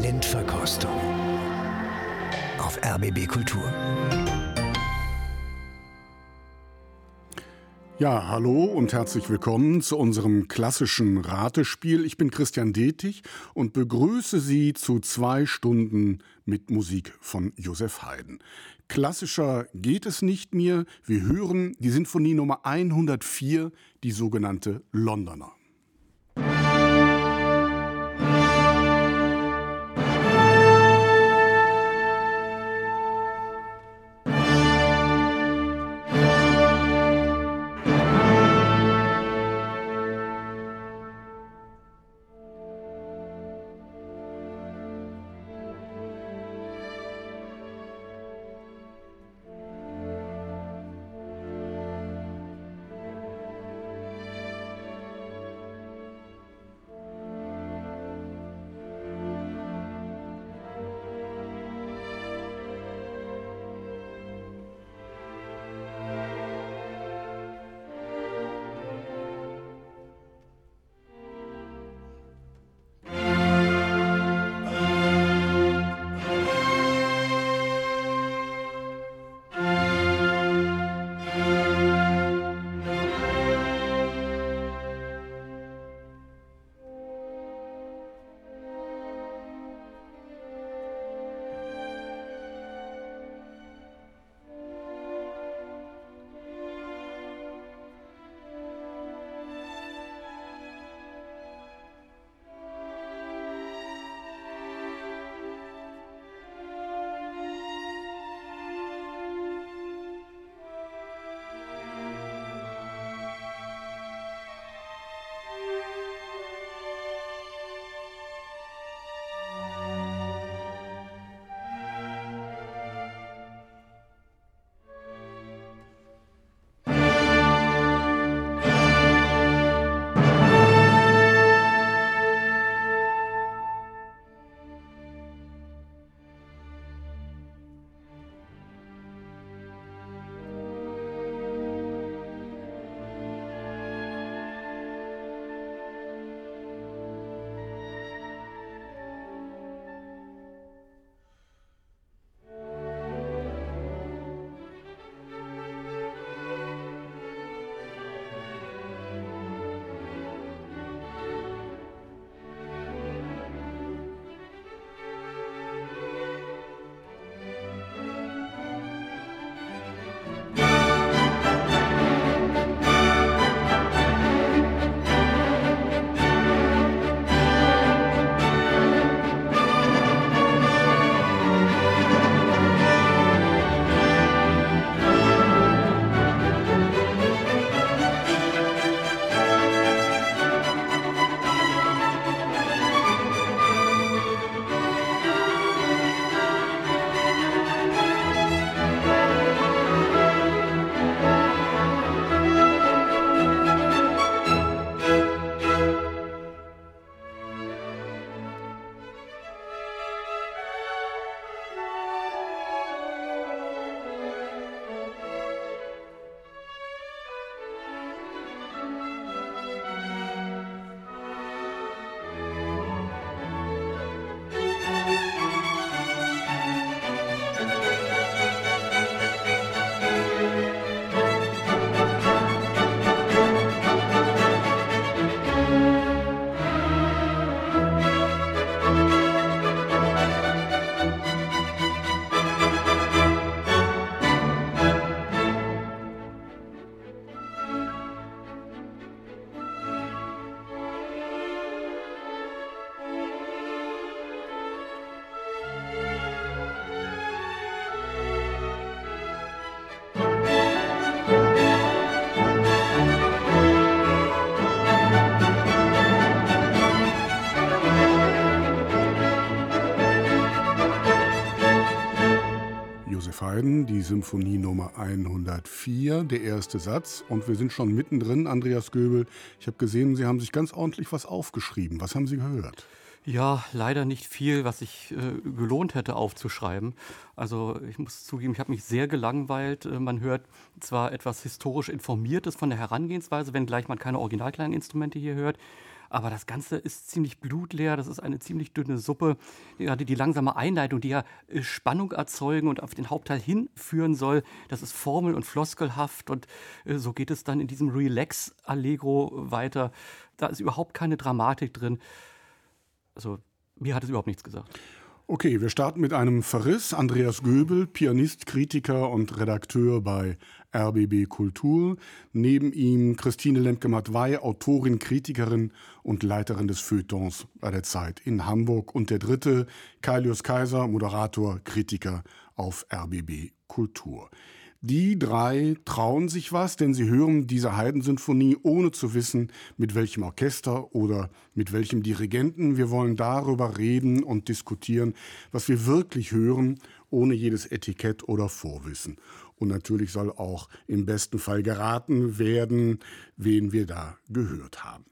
Blindverkostung auf RBB Kultur. Ja, hallo und herzlich willkommen zu unserem klassischen Ratespiel. Ich bin Christian Detig und begrüße Sie zu zwei Stunden mit Musik von Josef Haydn. Klassischer geht es nicht mehr. Wir hören die Sinfonie Nummer 104, die sogenannte Londoner. Die Symphonie Nummer 104, der erste Satz. Und wir sind schon mittendrin, Andreas Göbel. Ich habe gesehen, Sie haben sich ganz ordentlich was aufgeschrieben. Was haben Sie gehört? Ja, leider nicht viel, was sich äh, gelohnt hätte aufzuschreiben. Also ich muss zugeben, ich habe mich sehr gelangweilt. Äh, man hört zwar etwas historisch Informiertes von der Herangehensweise, wenngleich man keine originalkleinen Instrumente hier hört. Aber das Ganze ist ziemlich blutleer, das ist eine ziemlich dünne Suppe. Gerade die langsame Einleitung, die ja äh, Spannung erzeugen und auf den Hauptteil hinführen soll, das ist formel- und floskelhaft und äh, so geht es dann in diesem Relax-Allegro weiter. Da ist überhaupt keine Dramatik drin. Also mir hat es überhaupt nichts gesagt. Okay, wir starten mit einem Verriss. Andreas Göbel, Pianist, Kritiker und Redakteur bei RBB Kultur. Neben ihm Christine Lemke-Matwei, Autorin, Kritikerin und Leiterin des Feuilletons bei der Zeit in Hamburg. Und der dritte, Kailius Kaiser, Moderator, Kritiker auf RBB Kultur. Die drei trauen sich was, denn sie hören diese Heidensinfonie ohne zu wissen, mit welchem Orchester oder mit welchem Dirigenten. Wir wollen darüber reden und diskutieren, was wir wirklich hören, ohne jedes Etikett oder Vorwissen. Und natürlich soll auch im besten Fall geraten werden, wen wir da gehört haben.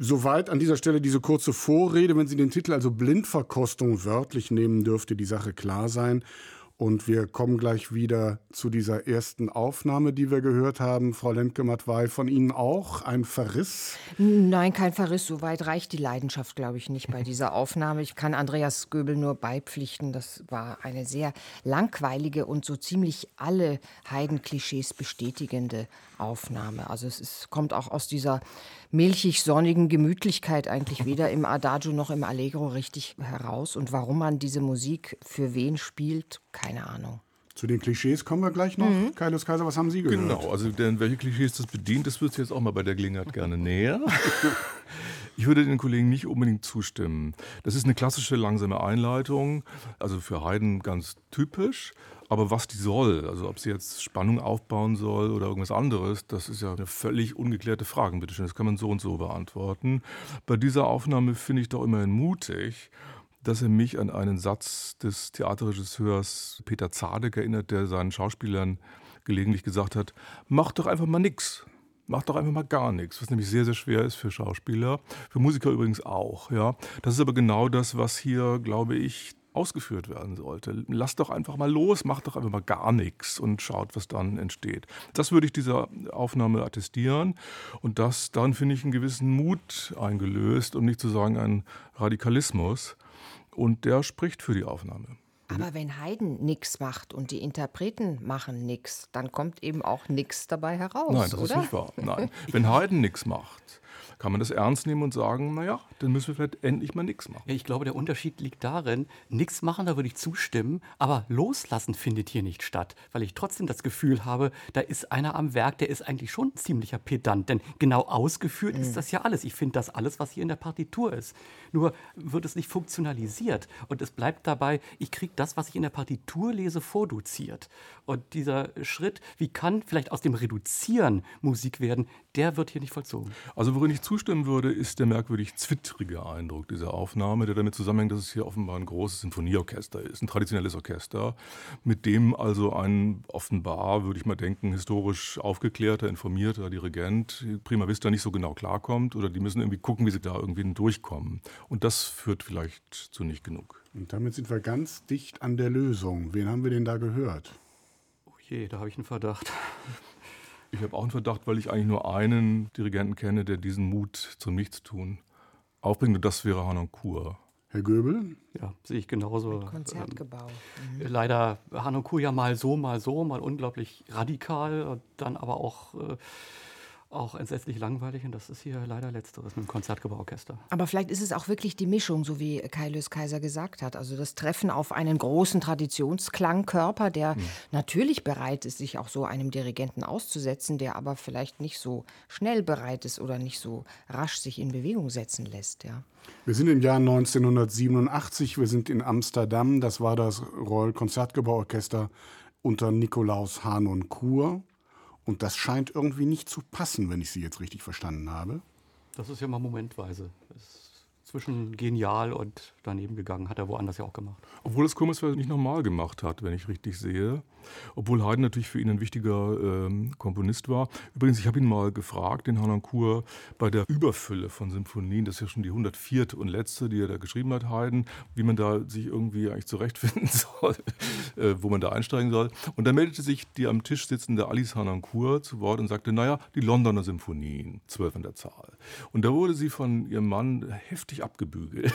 Soweit an dieser Stelle diese kurze Vorrede. Wenn Sie den Titel also Blindverkostung wörtlich nehmen, dürfte die Sache klar sein. Und wir kommen gleich wieder zu dieser ersten Aufnahme, die wir gehört haben. Frau Lemke-Matwei, von Ihnen auch ein Verriss? Nein, kein Verriss. So weit reicht die Leidenschaft, glaube ich, nicht bei dieser Aufnahme. Ich kann Andreas Göbel nur beipflichten. Das war eine sehr langweilige und so ziemlich alle Heidenklischees bestätigende Aufnahme. Also es ist, kommt auch aus dieser milchig-sonnigen Gemütlichkeit eigentlich weder im Adagio noch im Allegro richtig heraus. Und warum man diese Musik für wen spielt, keine Ahnung. Zu den Klischees kommen wir gleich noch. Mhm. Kaius Kaiser, was haben Sie gehört? Genau, also denn welche Klischees das bedient, das wird jetzt auch mal bei der Gelegenheit gerne näher. Ich würde den Kollegen nicht unbedingt zustimmen. Das ist eine klassische langsame Einleitung, also für Haydn ganz typisch. Aber was die soll, also ob sie jetzt Spannung aufbauen soll oder irgendwas anderes, das ist ja eine völlig ungeklärte Frage, bitteschön. Das kann man so und so beantworten. Bei dieser Aufnahme finde ich doch immerhin mutig, dass er mich an einen Satz des Theaterregisseurs Peter Zadek erinnert, der seinen Schauspielern gelegentlich gesagt hat, mach doch einfach mal nix. Mach doch einfach mal gar nichts, was nämlich sehr, sehr schwer ist für Schauspieler, für Musiker übrigens auch. Ja. Das ist aber genau das, was hier, glaube ich, ausgeführt werden sollte. Lasst doch einfach mal los, macht doch einfach mal gar nichts und schaut, was dann entsteht. Das würde ich dieser Aufnahme attestieren und das dann finde ich einen gewissen Mut eingelöst, um nicht zu sagen einen Radikalismus und der spricht für die Aufnahme. Aber wenn Haydn nichts macht und die Interpreten machen nichts, dann kommt eben auch nichts dabei heraus. Nein, das oder? ist nicht wahr. Nein. Wenn Haydn nichts macht, kann man das ernst nehmen und sagen, naja, dann müssen wir vielleicht endlich mal nichts machen. Ja, ich glaube, der Unterschied liegt darin, nichts machen, da würde ich zustimmen, aber loslassen findet hier nicht statt, weil ich trotzdem das Gefühl habe, da ist einer am Werk, der ist eigentlich schon ein ziemlicher Pedant, denn genau ausgeführt mhm. ist das ja alles. Ich finde das alles, was hier in der Partitur ist. Nur wird es nicht funktionalisiert und es bleibt dabei, ich kriege das, was ich in der Partitur lese, vorduziert. Und dieser Schritt, wie kann vielleicht aus dem Reduzieren Musik werden, der wird hier nicht vollzogen. Also worin ich zustimmen würde, ist der merkwürdig zwittrige Eindruck dieser Aufnahme, der damit zusammenhängt, dass es hier offenbar ein großes Sinfonieorchester ist, ein traditionelles Orchester, mit dem also ein offenbar, würde ich mal denken, historisch aufgeklärter, informierter Dirigent prima vista nicht so genau klarkommt oder die müssen irgendwie gucken, wie sie da irgendwie durchkommen. Und das führt vielleicht zu nicht genug. Und damit sind wir ganz dicht an der Lösung. Wen haben wir denn da gehört? Oh je, da habe ich einen Verdacht. Ich habe auch einen Verdacht, weil ich eigentlich nur einen Dirigenten kenne, der diesen Mut zum Nichtstun aufbringt. Und das wäre Hanon Kur. Herr Göbel? Ja, sehe ich genauso. Konzertgebau. Ähm, mhm. Leider Hanon Kur ja mal so, mal so, mal unglaublich radikal, und dann aber auch äh, auch entsetzlich langweilig und das ist hier leider letzteres mit dem Konzertgebauorchester. Aber vielleicht ist es auch wirklich die Mischung, so wie Kailus Kaiser gesagt hat. Also das Treffen auf einen großen Traditionsklangkörper, der mhm. natürlich bereit ist, sich auch so einem Dirigenten auszusetzen, der aber vielleicht nicht so schnell bereit ist oder nicht so rasch sich in Bewegung setzen lässt. Ja. Wir sind im Jahr 1987, wir sind in Amsterdam, das war das Royal Konzertgebauorchester unter Nikolaus Hanon Kur. Und das scheint irgendwie nicht zu passen, wenn ich Sie jetzt richtig verstanden habe. Das ist ja mal momentweise. zwischen genial und daneben gegangen. Hat er woanders ja auch gemacht. Obwohl das Kummersfeld nicht normal gemacht hat, wenn ich richtig sehe. Obwohl Haydn natürlich für ihn ein wichtiger ähm, Komponist war. Übrigens, ich habe ihn mal gefragt, den Hanankur, bei der Überfülle von Symphonien, das ist ja schon die 104. und letzte, die er da geschrieben hat, Haydn, wie man da sich irgendwie eigentlich zurechtfinden soll, äh, wo man da einsteigen soll. Und da meldete sich die am Tisch sitzende Alice Hanankur zu Wort und sagte, naja, die Londoner Symphonien, zwölf in der Zahl. Und da wurde sie von ihrem Mann heftig abgebügelt.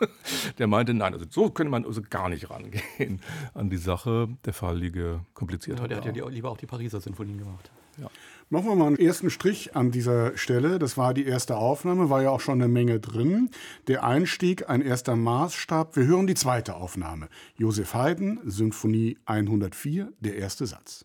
Der meinte, nein, also so könnte man also gar nicht rangehen an die Sache. Der Fall liege kompliziert. Ja, der hat ja die, lieber auch die Pariser Sinfonien gemacht. Ja. Machen wir mal einen ersten Strich an dieser Stelle. Das war die erste Aufnahme, war ja auch schon eine Menge drin. Der Einstieg, ein erster Maßstab. Wir hören die zweite Aufnahme. Josef Haydn, Symphonie 104, der erste Satz.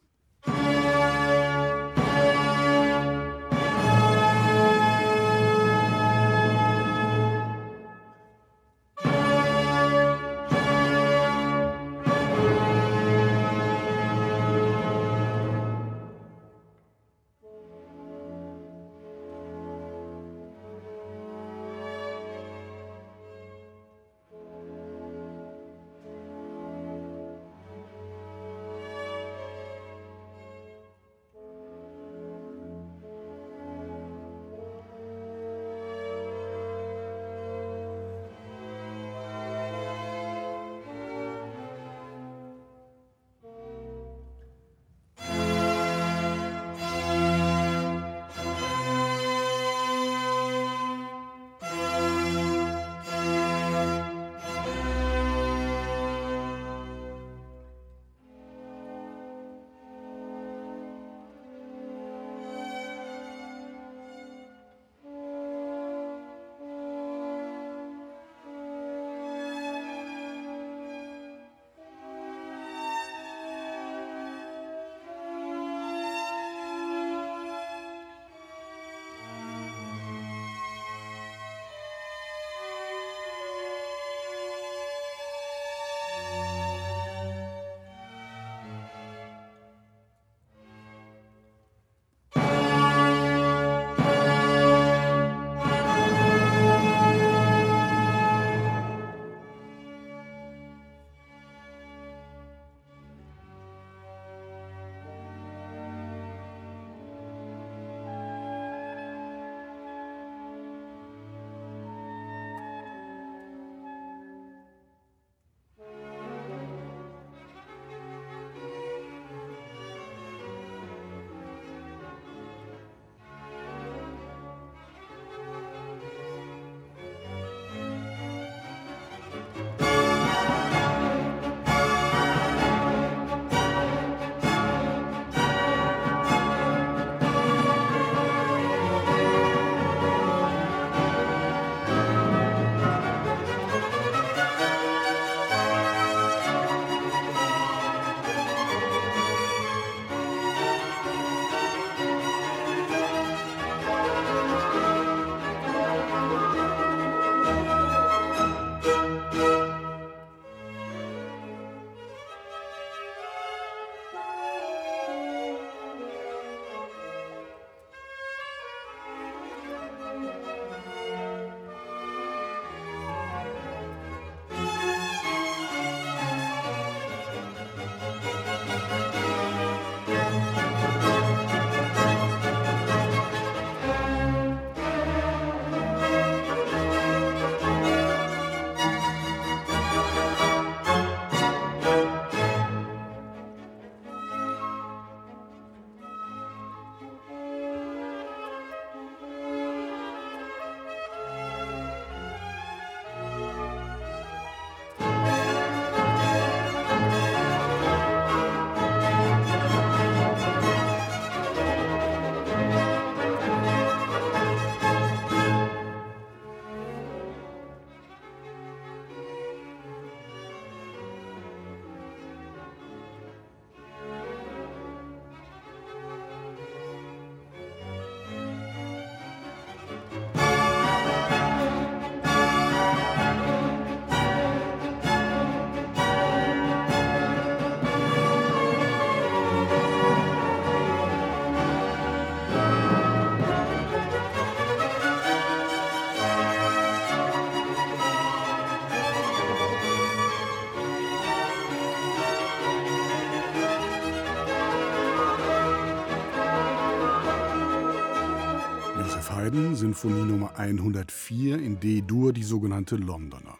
Sinfonie Nummer 104 in D-Dur, die sogenannte Londoner.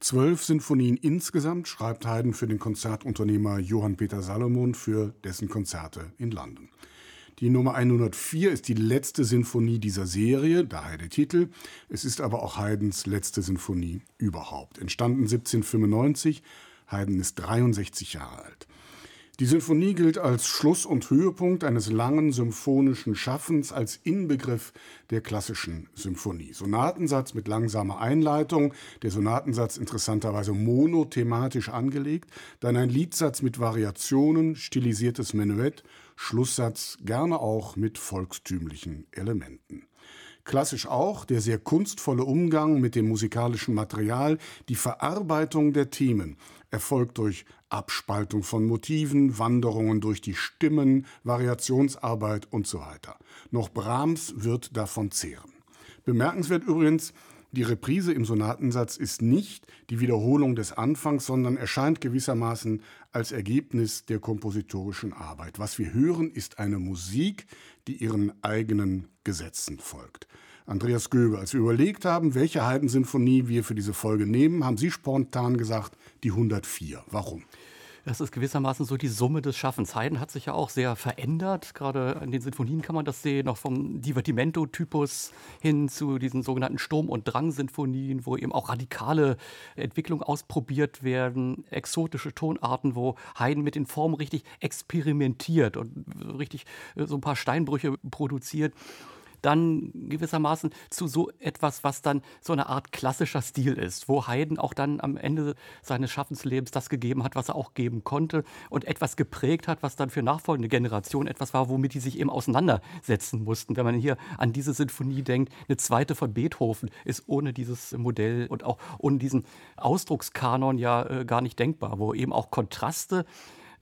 Zwölf Sinfonien insgesamt schreibt Haydn für den Konzertunternehmer Johann Peter Salomon für dessen Konzerte in London. Die Nummer 104 ist die letzte Sinfonie dieser Serie, daher der Titel. Es ist aber auch Haydns letzte Sinfonie überhaupt. Entstanden 1795. Haydn ist 63 Jahre alt. Die Sinfonie gilt als Schluss und Höhepunkt eines langen symphonischen Schaffens, als Inbegriff der klassischen Symphonie. Sonatensatz mit langsamer Einleitung, der Sonatensatz interessanterweise monothematisch angelegt, dann ein Liedsatz mit Variationen, stilisiertes Menuett, Schlusssatz gerne auch mit volkstümlichen Elementen. Klassisch auch der sehr kunstvolle Umgang mit dem musikalischen Material, die Verarbeitung der Themen erfolgt durch Abspaltung von Motiven, Wanderungen durch die Stimmen, Variationsarbeit und so weiter. Noch Brahms wird davon zehren. Bemerkenswert übrigens, die Reprise im Sonatensatz ist nicht die Wiederholung des Anfangs, sondern erscheint gewissermaßen als Ergebnis der kompositorischen Arbeit. Was wir hören, ist eine Musik, die ihren eigenen Gesetzen folgt. Andreas Göbe, als wir überlegt haben, welche Haydn-Sinfonie wir für diese Folge nehmen, haben Sie spontan gesagt, die 104. Warum? Das ist gewissermaßen so die Summe des Schaffens. Haydn hat sich ja auch sehr verändert. Gerade in den Sinfonien kann man das sehen, noch vom Divertimento-Typus hin zu diesen sogenannten Sturm- und Drang-Sinfonien, wo eben auch radikale Entwicklungen ausprobiert werden, exotische Tonarten, wo Haydn mit den Formen richtig experimentiert und richtig äh, so ein paar Steinbrüche produziert dann gewissermaßen zu so etwas, was dann so eine Art klassischer Stil ist, wo Haydn auch dann am Ende seines Schaffenslebens das gegeben hat, was er auch geben konnte und etwas geprägt hat, was dann für nachfolgende Generationen etwas war, womit die sich eben auseinandersetzen mussten. Wenn man hier an diese Sinfonie denkt, eine zweite von Beethoven ist ohne dieses Modell und auch ohne diesen Ausdruckskanon ja äh, gar nicht denkbar, wo eben auch Kontraste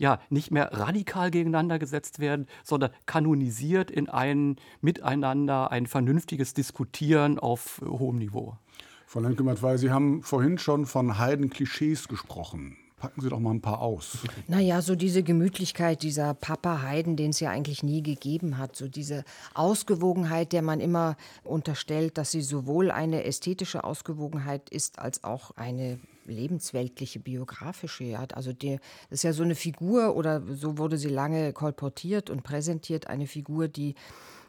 ja nicht mehr radikal gegeneinander gesetzt werden, sondern kanonisiert in ein Miteinander, ein vernünftiges Diskutieren auf hohem Niveau. Frau Lenkemert, weil Sie haben vorhin schon von Heiden-Klischees gesprochen. Packen Sie doch mal ein paar aus. Naja, so diese Gemütlichkeit dieser Papa Haydn, den es ja eigentlich nie gegeben hat. So diese Ausgewogenheit, der man immer unterstellt, dass sie sowohl eine ästhetische Ausgewogenheit ist, als auch eine lebensweltliche, biografische. Ja. Also das ist ja so eine Figur, oder so wurde sie lange kolportiert und präsentiert, eine Figur, die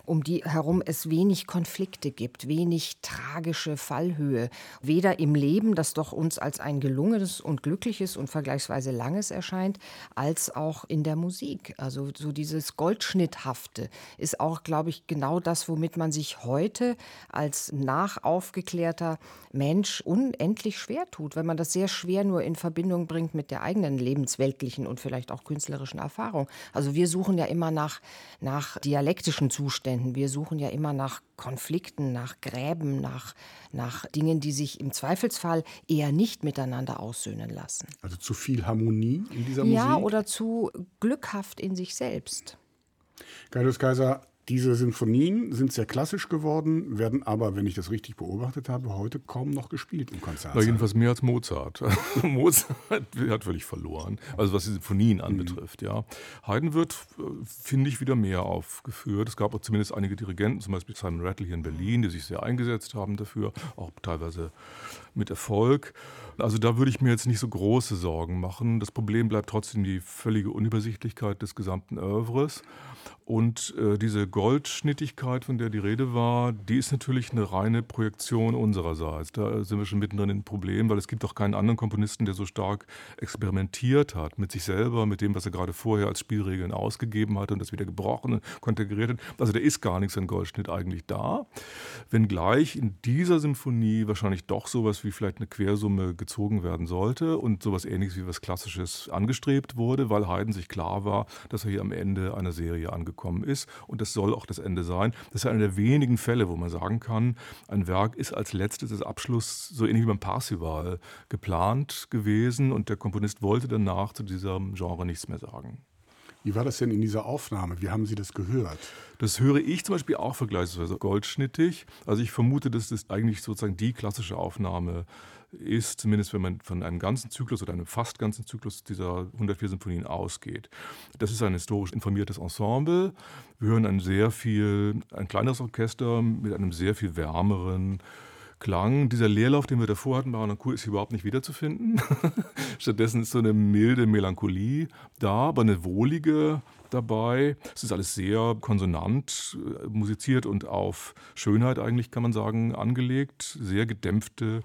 um die herum es wenig Konflikte gibt, wenig tragische Fallhöhe. Weder im Leben, das doch uns als ein gelungenes und glückliches und vergleichsweise langes erscheint, als auch in der Musik. Also so dieses Goldschnitthafte ist auch, glaube ich, genau das, womit man sich heute als nachaufgeklärter Mensch unendlich schwer tut, wenn man das sehr schwer nur in Verbindung bringt mit der eigenen lebensweltlichen und vielleicht auch künstlerischen Erfahrung. Also wir suchen ja immer nach, nach dialektischen Zuständen Zuständen. Wir suchen ja immer nach Konflikten, nach Gräben, nach, nach Dingen, die sich im Zweifelsfall eher nicht miteinander aussöhnen lassen. Also zu viel Harmonie in dieser Musik? Ja, oder zu glückhaft in sich selbst. Gaius Kaiser, diese Sinfonien sind sehr klassisch geworden, werden aber, wenn ich das richtig beobachtet habe, heute kaum noch gespielt im Konzert. jedenfalls mehr als Mozart. Mozart hat völlig verloren, also was die Sinfonien mhm. anbetrifft. Mhm. Ja. Haydn wird, äh, finde ich, wieder mehr aufgeführt. Es gab auch zumindest einige Dirigenten, zum Beispiel Simon Rattle hier in Berlin, die sich sehr eingesetzt haben dafür, auch teilweise mit Erfolg. Also da würde ich mir jetzt nicht so große Sorgen machen. Das Problem bleibt trotzdem die völlige Unübersichtlichkeit des gesamten Oeuvres. Und äh, diese Goldschnittigkeit, von der die Rede war, die ist natürlich eine reine Projektion unsererseits. Da sind wir schon mittendrin in Problem, weil es gibt auch keinen anderen Komponisten, der so stark experimentiert hat mit sich selber, mit dem, was er gerade vorher als Spielregeln ausgegeben hat und das wieder gebrochen und konterkariert hat. Also da ist gar nichts an Goldschnitt eigentlich da. Wenngleich in dieser Symphonie wahrscheinlich doch sowas wie vielleicht eine Quersumme gezogen werden sollte und sowas ähnliches wie was Klassisches angestrebt wurde, weil Haydn sich klar war, dass er hier am Ende einer Serie angekommen gekommen ist. Und das soll auch das Ende sein. Das ist einer der wenigen Fälle, wo man sagen kann, ein Werk ist als letztes Abschluss so ähnlich wie beim Parsival geplant gewesen und der Komponist wollte danach zu diesem Genre nichts mehr sagen. Wie war das denn in dieser Aufnahme? Wie haben Sie das gehört? Das höre ich zum Beispiel auch vergleichsweise goldschnittig. Also ich vermute, dass das eigentlich sozusagen die klassische Aufnahme ist, zumindest wenn man von einem ganzen Zyklus oder einem fast ganzen Zyklus dieser 104 Symphonien ausgeht. Das ist ein historisch informiertes Ensemble. Wir hören ein sehr viel, ein kleineres Orchester mit einem sehr viel wärmeren, Klang. Dieser Leerlauf, den wir davor hatten bei Hanankur, ist überhaupt nicht wiederzufinden. Stattdessen ist so eine milde Melancholie da, aber eine wohlige dabei. Es ist alles sehr konsonant äh, musiziert und auf Schönheit eigentlich, kann man sagen, angelegt. Sehr gedämpfte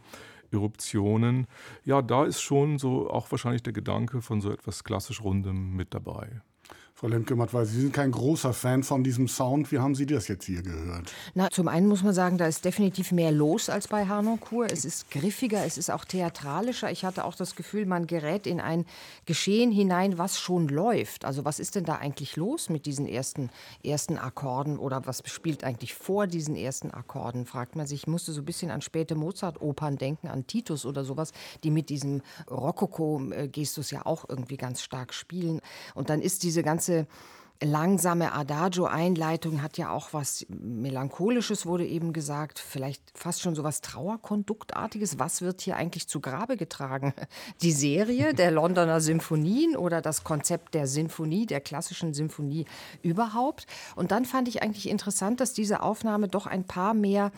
Eruptionen. Ja, da ist schon so auch wahrscheinlich der Gedanke von so etwas klassisch Rundem mit dabei. Frau Lemke-Matt, weil Sie sind kein großer Fan von diesem Sound. Wie haben Sie das jetzt hier gehört? Na, zum einen muss man sagen, da ist definitiv mehr los als bei Harnoncourt. Es ist griffiger, es ist auch theatralischer. Ich hatte auch das Gefühl, man gerät in ein Geschehen hinein, was schon läuft. Also was ist denn da eigentlich los mit diesen ersten, ersten Akkorden oder was spielt eigentlich vor diesen ersten Akkorden, fragt man sich. Ich musste so ein bisschen an späte Mozart-Opern denken, an Titus oder sowas, die mit diesem Rokoko-Gestus ja auch irgendwie ganz stark spielen. Und dann ist diese ganze ganze langsame Adagio-Einleitung hat ja auch was Melancholisches, wurde eben gesagt, vielleicht fast schon so was Trauerkonduktartiges. Was wird hier eigentlich zu Grabe getragen? Die Serie der Londoner Symphonien oder das Konzept der Sinfonie, der klassischen Symphonie überhaupt? Und dann fand ich eigentlich interessant, dass diese Aufnahme doch ein paar mehr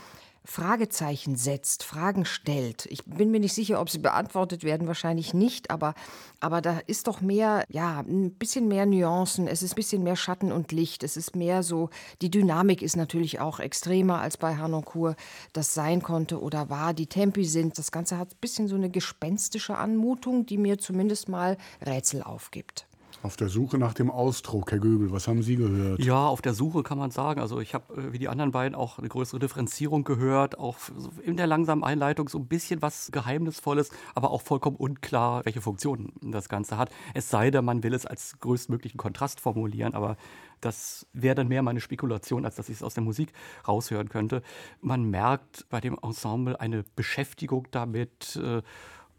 Fragezeichen setzt, Fragen stellt. Ich bin mir nicht sicher, ob sie beantwortet werden, wahrscheinlich nicht, aber, aber da ist doch mehr, ja, ein bisschen mehr Nuancen, es ist ein bisschen mehr Schatten und Licht, es ist mehr so, die Dynamik ist natürlich auch extremer als bei Hanoncourt das sein konnte oder war. Die Tempi sind, das Ganze hat ein bisschen so eine gespenstische Anmutung, die mir zumindest mal Rätsel aufgibt. Auf der Suche nach dem Ausdruck, Herr Göbel, was haben Sie gehört? Ja, auf der Suche kann man sagen. Also ich habe äh, wie die anderen beiden auch eine größere Differenzierung gehört, auch in der langsamen Einleitung so ein bisschen was Geheimnisvolles, aber auch vollkommen unklar, welche Funktion das Ganze hat. Es sei denn, man will es als größtmöglichen Kontrast formulieren, aber das wäre dann mehr meine Spekulation, als dass ich es aus der Musik raushören könnte. Man merkt bei dem Ensemble eine Beschäftigung damit, äh,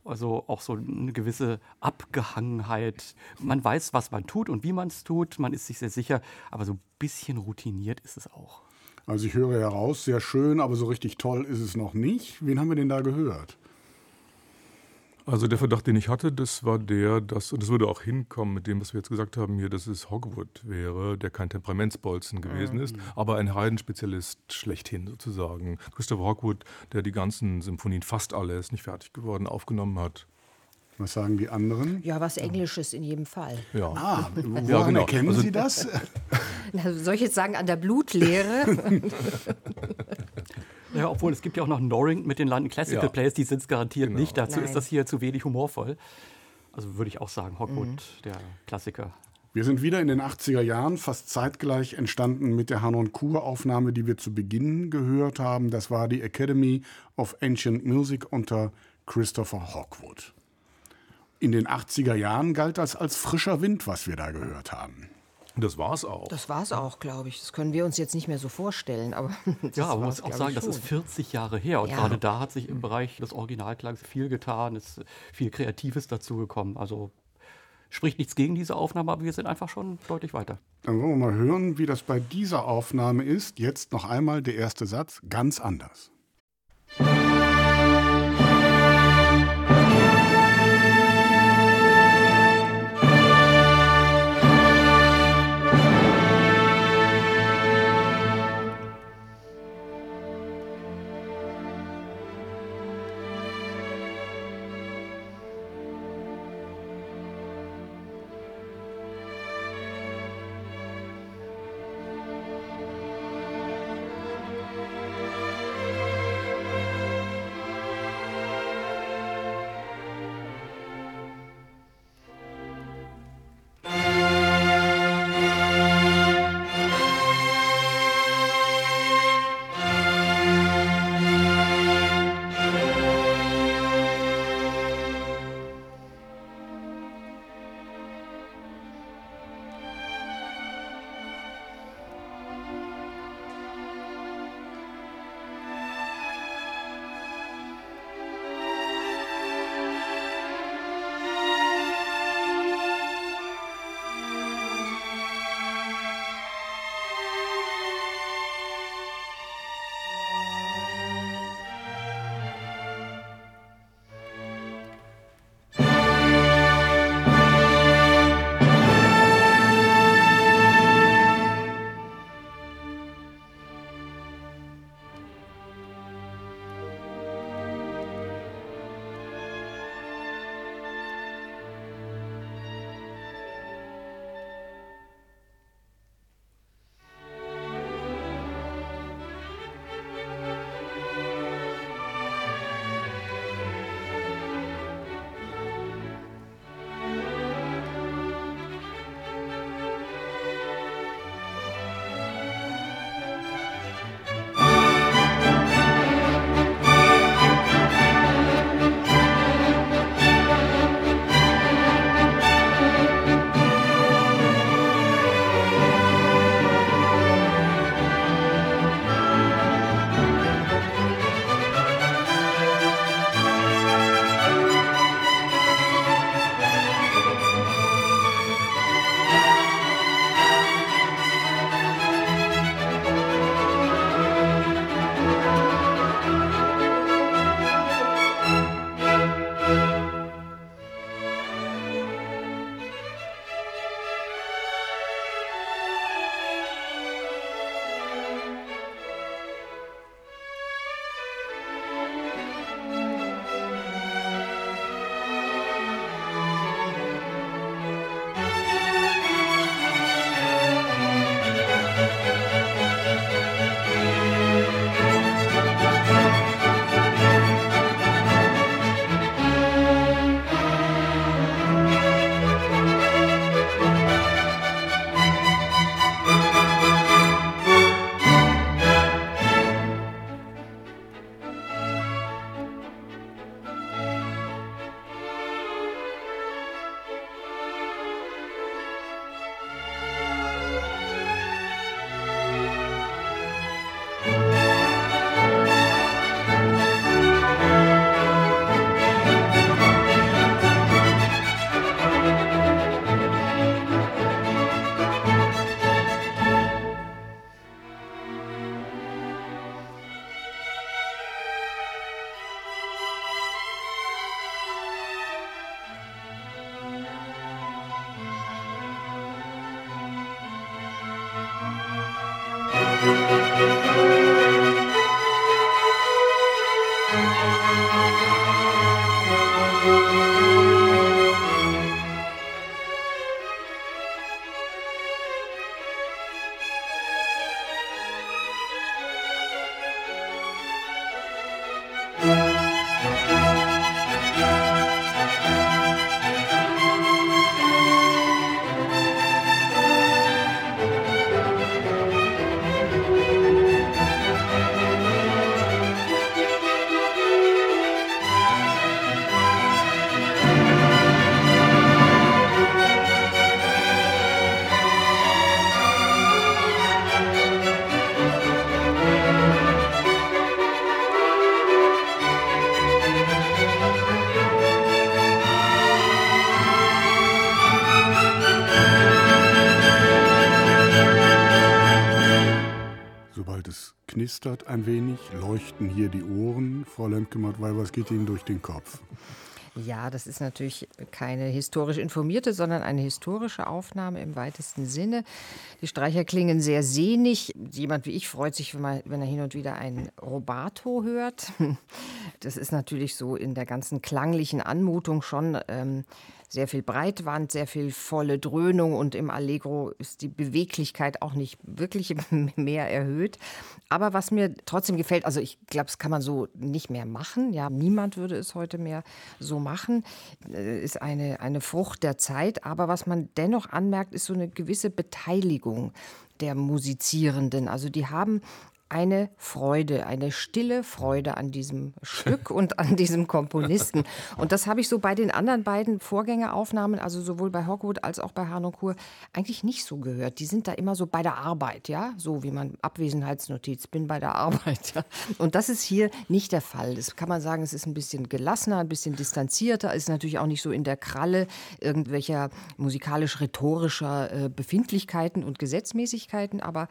also auch so eine gewisse Abgehangenheit. Man weiß, was man tut und wie man es tut. Man ist sich sehr sicher, aber so ein bisschen routiniert ist es auch. Also ich höre heraus, sehr schön, aber so richtig toll ist es noch nicht. Wen haben wir denn da gehört? Also der Verdacht, den ich hatte, das war der, dass, und das würde auch hinkommen mit dem, was wir jetzt gesagt haben hier, dass es Hogwood wäre, der kein Temperamentsbolzen gewesen ist, aber ein Heidenspezialist schlechthin sozusagen. Christopher Hogwood, der die ganzen Symphonien, fast alle, ist nicht fertig geworden, aufgenommen hat. Was sagen die anderen? Ja, was Englisches in jedem Fall. Ja. Ah, woran ja, genau. erkennen Also- Sie das? Na, soll ich jetzt sagen, an der Blutlehre? Ja, obwohl es gibt ja auch noch Norrington mit den London Classical Ja. Plays, die sind es garantiert Genau. nicht. Dazu Nein. ist das hier zu wenig humorvoll. Also würde ich auch sagen, Hogwood, Mhm. der Klassiker. Wir sind wieder in den 80er Jahren, fast zeitgleich entstanden mit der Hanon-Kur-Aufnahme, die wir zu Beginn gehört haben. Das war die Academy of Ancient Music unter Christopher Hawkwood. In den 80er Jahren galt das als frischer Wind, was wir da gehört haben. Und das war es auch. Das war es auch, glaube ich. Das können wir uns jetzt nicht mehr so vorstellen. Aber das Ja, aber man war's, muss auch sagen, das ist schon. 40 Jahre her. Und Ja. gerade da hat sich im Bereich des Originalklangs viel getan, ist viel Kreatives dazugekommen. Also spricht nichts gegen diese Aufnahme, aber wir sind einfach schon deutlich weiter. Dann wollen wir mal hören, wie das bei dieser Aufnahme ist. Jetzt noch einmal der erste Satz, ganz anders. Knistert ein wenig, leuchten hier die Ohren. Frau Lemke-Mattwey, was geht Ihnen durch den Kopf? Ja, das ist natürlich keine historisch informierte, sondern eine historische Aufnahme im weitesten Sinne. Die Streicher klingen sehr sehnig. Jemand wie ich freut sich, wenn er hin und wieder ein Robato hört. Das ist natürlich so in der ganzen klanglichen Anmutung schon ähm, sehr viel Breitwand, sehr viel volle Dröhnung und im Allegro ist die Beweglichkeit auch nicht wirklich mehr erhöht. Aber was mir trotzdem gefällt, also ich glaube, das kann man so nicht mehr machen. Ja, niemand würde es heute mehr so machen. Äh, ist eine, eine Frucht der Zeit. Aber was man dennoch anmerkt, ist so eine gewisse Beteiligung der Musizierenden. Also die haben eine Freude, eine stille Freude an diesem Stück und an diesem Komponisten. Und das habe ich so bei den anderen beiden Vorgängeraufnahmen, also sowohl bei Hockwood als auch bei Harnoncourt, eigentlich nicht so gehört. Die sind da immer so bei der Arbeit, ja, so wie man Abwesenheitsnotiz, bin bei der Arbeit. Ja. Und das ist hier nicht der Fall. Das kann man sagen, es ist ein bisschen gelassener, ein bisschen distanzierter, ist natürlich auch nicht so in der Kralle irgendwelcher musikalisch-rhetorischer äh, Befindlichkeiten und Gesetzmäßigkeiten, aber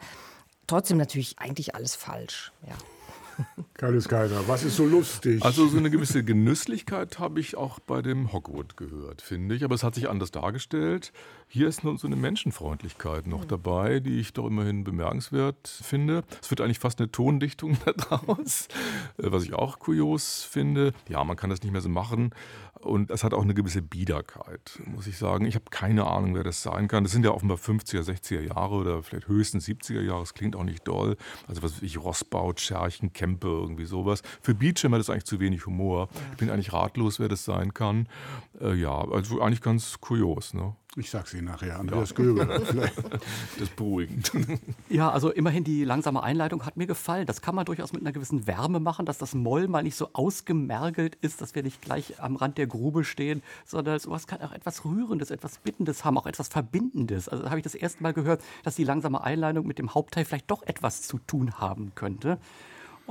trotzdem natürlich eigentlich alles falsch. Ja. Kalles Kaiser, was ist so lustig? Also so eine gewisse Genüsslichkeit habe ich auch bei dem Hockwood gehört, finde ich. Aber es hat sich anders dargestellt. Hier ist nur so eine Menschenfreundlichkeit noch dabei, die ich doch immerhin bemerkenswert finde. Es wird eigentlich fast eine Tondichtung daraus, äh, was ich auch kurios finde. Ja, man kann das nicht mehr so machen. Und es hat auch eine gewisse Biederkeit, muss ich sagen. Ich habe keine Ahnung, wer das sein kann. Das sind ja offenbar 50er, 60er Jahre oder vielleicht höchstens 70er Jahre. Das klingt auch nicht doll. Also was weiß ich, Rossbaut, Scherchen, Kempe, irgendwie sowas. Für Beecham hat das eigentlich zu wenig Humor. Ich bin eigentlich ratlos, wer das sein kann. Äh, ja, also eigentlich ganz kurios. Ne? Ich sag's Ihnen nachher, Andreas ja. Göbel. das ist beruhigend. Ja, also immerhin die langsame Einleitung hat mir gefallen. Das kann man durchaus mit einer gewissen Wärme machen, dass das Moll mal nicht so ausgemergelt ist, dass wir nicht gleich am Rand der Grube stehen, sondern sowas kann auch etwas Rührendes, etwas Bittendes haben, auch etwas Verbindendes. Also da habe ich das erste Mal gehört, dass die langsame Einleitung mit dem Hauptteil vielleicht doch etwas zu tun haben könnte.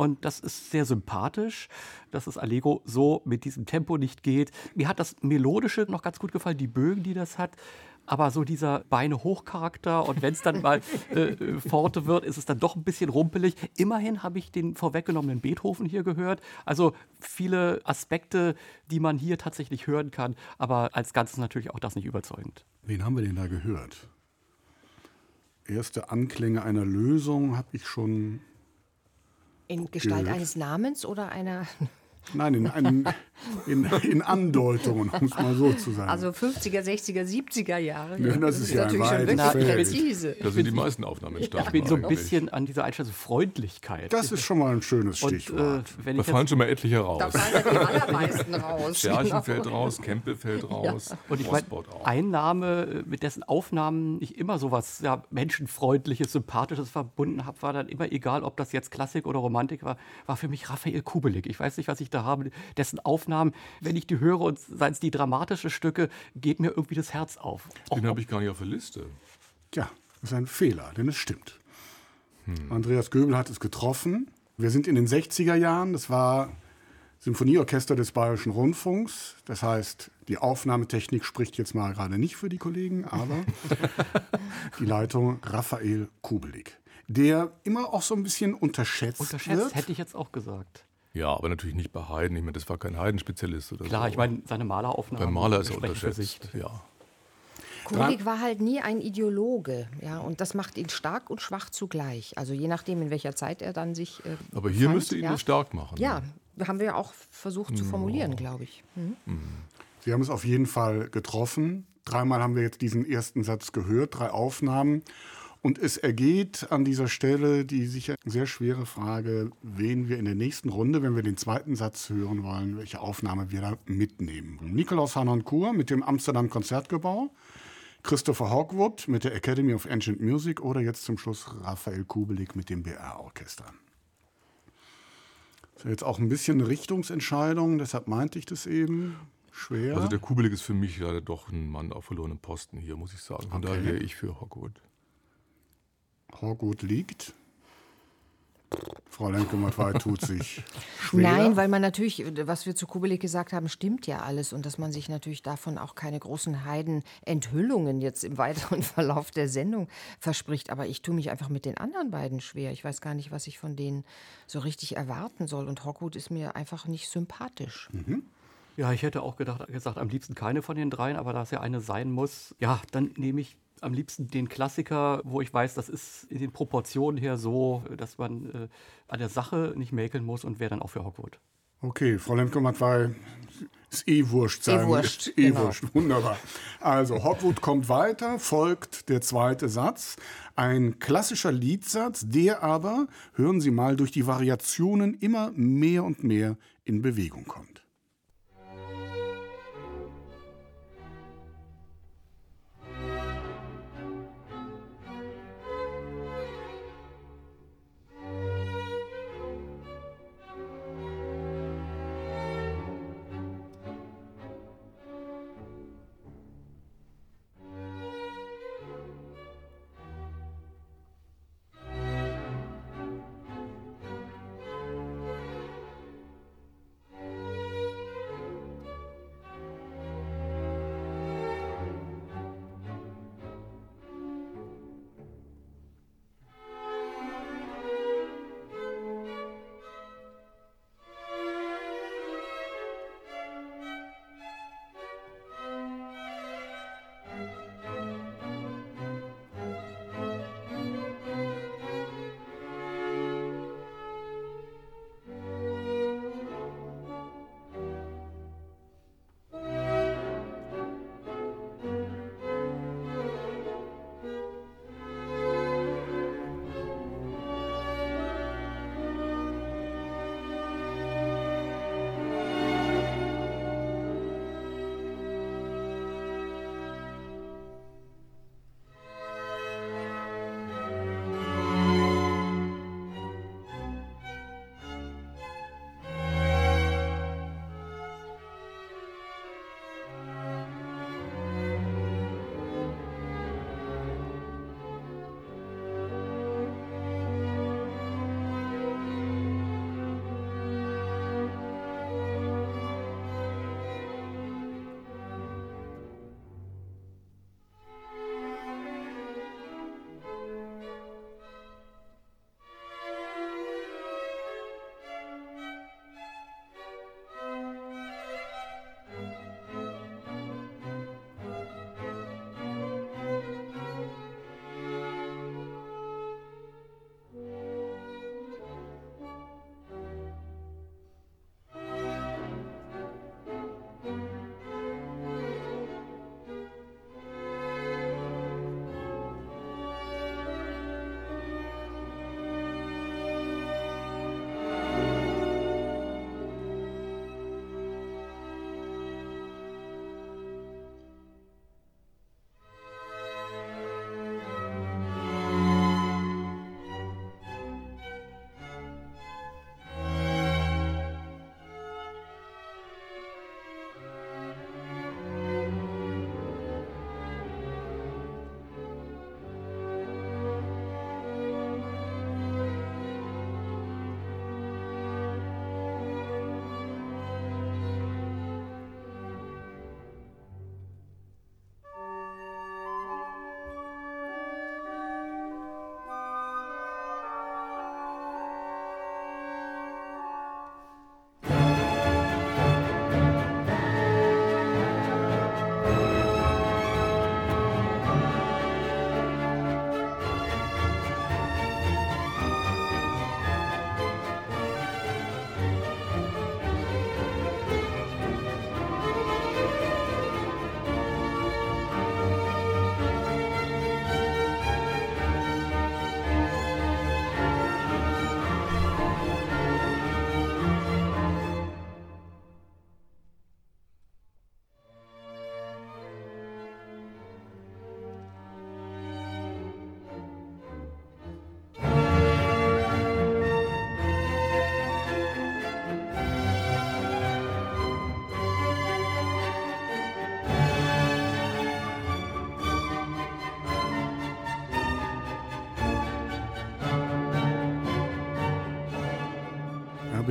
Und das ist sehr sympathisch, dass das Allegro so mit diesem Tempo nicht geht. Mir hat das Melodische noch ganz gut gefallen, die Bögen, die das hat. Aber so dieser Beine-Hoch-Charakter und wenn es dann mal äh, Forte wird, ist es dann doch ein bisschen rumpelig. Immerhin habe ich den vorweggenommenen Beethoven hier gehört. Also viele Aspekte, die man hier tatsächlich hören kann, aber als Ganzes natürlich auch das nicht überzeugend. Wen haben wir denn da gehört? Erste Anklänge einer Lösung habe ich schon in Gestalt gehört. eines Namens oder einer Nein, in, in, in, in, Andeutungen, um es mal so zu sagen. Also 50er, 60er, 70er Jahre. Ja, das, ist, ja natürlich schon wirklich präzise. Da sind die meisten Aufnahmen entstanden. Ich bin so ein bisschen an dieser Einstellung Freundlichkeit. Das ist schon mal ein schönes Stichwort. Und, äh, da fallen schon mal etliche raus. Da fallen ja die allermeisten raus. Scherchen genau. fällt raus, Kempe fällt raus. Ja. Und ich meine, ein Name, mit dessen Aufnahmen ich immer so was ja, Menschenfreundliches, Sympathisches verbunden habe, war dann immer egal, ob das jetzt Klassik oder Romantik war, war für mich Raphael Kubelik. Ich weiß nicht, was ich da habe, dessen Aufnahmen, wenn ich die höre und seien es die dramatische Stücke, geht mir irgendwie das Herz auf. Den habe ich gar nicht auf der Liste. Tja, das ist ein Fehler, denn es stimmt. Hm. Andreas Göbel hat es getroffen. Wir sind in den 60er Jahren, das war Symphonieorchester des Bayerischen Rundfunks. Das heißt, die Aufnahmetechnik spricht jetzt mal gerade nicht für die Kollegen, aber die Leitung Raphael Kubelik, der immer auch so ein bisschen unterschätzt, unterschätzt wird. hätte ich jetzt auch gesagt. Ja, aber natürlich nicht bei Haydn. Ich meine, das war kein Haydn-Spezialist oder Klar, so. ich meine, seine Maleraufnahmen. Beim Maler ist er unterschätzt, ja. Kulik war halt nie ein Ideologe, ja, und das macht ihn stark und schwach zugleich. Also je nachdem, in welcher Zeit er dann sich. Äh, aber hier fand, müsste ihn ja. das stark machen. Ja, haben wir ja auch versucht zu formulieren, glaube ich. Hm? Sie haben es auf jeden Fall getroffen. Dreimal haben wir jetzt diesen ersten Satz gehört, drei Aufnahmen. Und es ergeht an dieser Stelle die sicher sehr schwere Frage, wen wir in der nächsten Runde, wenn wir den zweiten Satz hören wollen, welche Aufnahme wir da mitnehmen. Nikolaus Hanoncourt mit dem Amsterdam Konzertgebau, Christopher Hogwood mit der Academy of Ancient Music oder jetzt zum Schluss Raphael Kubelik mit dem BR-Orchester. Das ist jetzt auch ein bisschen eine Richtungsentscheidung, deshalb meinte ich das eben. Schwer. Also der Kubelik ist für mich leider doch ein Mann auf verlorenem Posten hier, muss ich sagen. Von Okay. daher wäre ich für Hogwood. Horgut liegt. Frau Lemke-Mattwey tut sich schwer. Nein, weil man natürlich, was wir zu Kubelik gesagt haben, stimmt ja alles und dass man sich natürlich davon auch keine großen Heidenenthüllungen jetzt im weiteren Verlauf der Sendung verspricht. Aber ich tue mich einfach mit den anderen beiden schwer. Ich weiß gar nicht, was ich von denen so richtig erwarten soll. Und Hockwood ist mir einfach nicht sympathisch. Ja, ich hätte auch gedacht, gesagt, am liebsten keine von den dreien, aber da es ja eine sein muss, ja, dann nehme ich am liebsten den Klassiker, wo ich weiß, das ist in den Proportionen her so, dass man äh, an der Sache nicht mäkeln muss und wäre dann auch für Hockwood. Okay, Frau Lemke-Mattwey, ist eh wurscht sein. Eh wurscht, Ist eh genau. wurscht, wunderbar. Also, Hogwood kommt weiter, folgt der zweite Satz. Ein klassischer Liedsatz, der aber, hören Sie mal, durch die Variationen immer mehr und mehr in Bewegung kommt.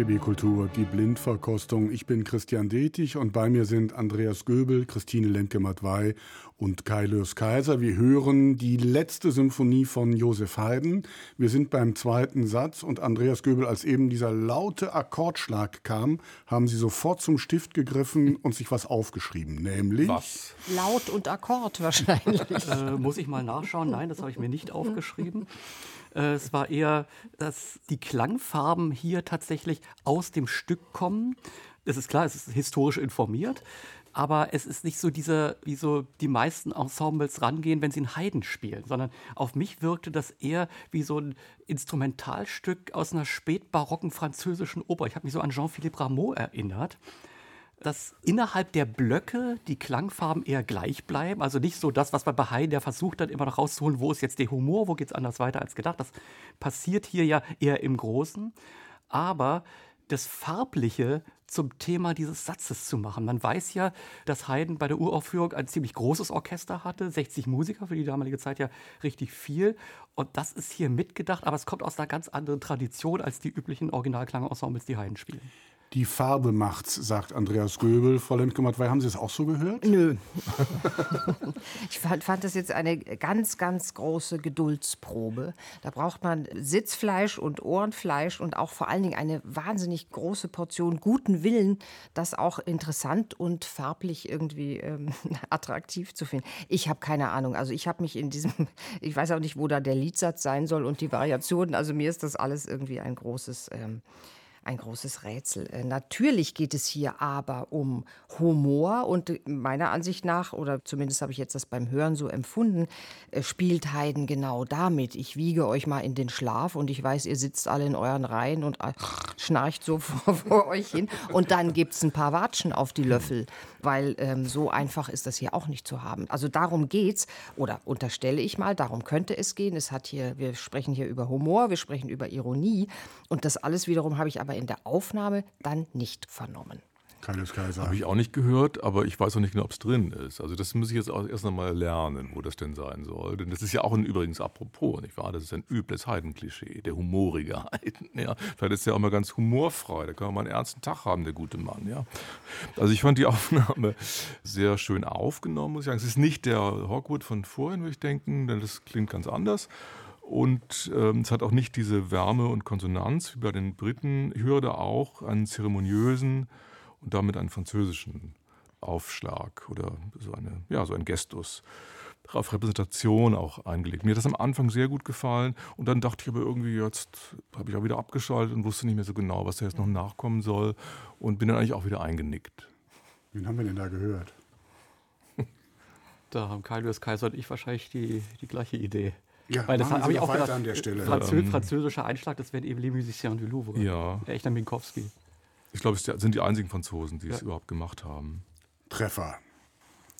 RBB Kultur, die Blindverkostung. Ich bin Christian Detig und bei mir sind Andreas Göbel, Christine Lemke-Matwei und Kai Lörs Kaiser. Wir hören die letzte Symphonie von Josef Haydn. Wir sind beim zweiten Satz und Andreas Göbel, als eben dieser laute Akkordschlag kam, haben Sie sofort zum Stift gegriffen und sich was aufgeschrieben, nämlich... Was? Laut und Akkord wahrscheinlich. Äh, muss ich mal nachschauen? Nein, das habe ich mir nicht aufgeschrieben. Äh, es war eher, dass die Klangfarben hier tatsächlich aus dem Stück kommen. Es ist klar, es ist historisch informiert, aber es ist nicht so diese, wie so die meisten Ensembles rangehen, wenn sie einen Haydn spielen, sondern auf mich wirkte das eher wie so ein Instrumentalstück aus einer spätbarocken französischen Oper. Ich habe mich so an Jean-Philippe Rameau erinnert dass innerhalb der Blöcke die Klangfarben eher gleich bleiben. Also nicht so das, was man bei Haydn der versucht hat, immer noch rauszuholen, wo ist jetzt der Humor, wo geht es anders weiter als gedacht. Das passiert hier ja eher im Großen. Aber das Farbliche zum Thema dieses Satzes zu machen. Man weiß ja, dass Haydn bei der Uraufführung ein ziemlich großes Orchester hatte, 60 Musiker, für die damalige Zeit ja richtig viel. Und das ist hier mitgedacht, aber es kommt aus einer ganz anderen Tradition als die üblichen Originalklangensembles, die Haydn spielen. Die Farbe macht's, sagt Andreas Göbel. Frau Lemke-Matwei, haben Sie es auch so gehört? Nö. ich fand, fand, das jetzt eine ganz, ganz große Geduldsprobe. Da braucht man Sitzfleisch und Ohrenfleisch und auch vor allen Dingen eine wahnsinnig große Portion guten Willen, das auch interessant und farblich irgendwie ähm, attraktiv zu finden. Ich habe keine Ahnung. Also ich habe mich in diesem, ich weiß auch nicht, wo da der Liedsatz sein soll und die Variationen. Also mir ist das alles irgendwie ein großes... Ähm, ein großes Rätsel. Äh, natürlich geht es hier aber um Humor und meiner Ansicht nach, oder zumindest habe ich jetzt das beim Hören so empfunden, äh, spielt Haydn genau damit. Ich wiege euch mal in den Schlaf und ich weiß, ihr sitzt alle in euren Reihen und äh, schnarcht so vor, vor euch hin und dann gibt es ein paar Watschen auf die Löffel, weil ähm, so einfach ist das hier auch nicht zu haben. Also darum geht's, oder unterstelle ich mal, darum könnte es gehen. Es hat hier, wir sprechen hier über Humor, wir sprechen über Ironie und das alles wiederum habe ich aber in der Aufnahme dann nicht vernommen. Keines Kaiser. Habe ich auch nicht gehört, aber ich weiß auch nicht genau, ob es drin ist. Also das muss ich jetzt auch erst einmal lernen, wo das denn sein soll. Denn das ist ja auch ein übrigens apropos, nicht wahr? Das ist ein übles Heidenklischee, der humorige Heiden. Ja. Vielleicht ist er auch mal ganz humorfrei, da kann man mal einen ernsten Tag haben, der gute Mann. Ja. Also ich fand die Aufnahme sehr schön aufgenommen, muss ich sagen. Es ist nicht der Hawkwood von vorhin, würde ich denken, denn das klingt ganz anders. Und ähm, es hat auch nicht diese Wärme und Konsonanz wie bei den Briten. Ich höre da auch einen zeremoniösen und damit einen französischen Aufschlag oder so, eine, ja, so ein Gestus auf Repräsentation auch eingelegt. Mir hat das am Anfang sehr gut gefallen und dann dachte ich aber irgendwie, jetzt habe ich auch wieder abgeschaltet und wusste nicht mehr so genau, was da jetzt noch nachkommen soll und bin dann eigentlich auch wieder eingenickt. Wen haben wir denn da gehört? Da haben Kaius Kaiser und ich wahrscheinlich die, die gleiche Idee. Ja, Weil das habe ich auch weiter gedacht, an der Stelle. Franzö französischer Einschlag, das wären eben Les Musiciens du Louvre. Ja. Echter Minkowski. Ich glaube, es sind die einzigen Franzosen, die es Ja. überhaupt gemacht haben. Treffer.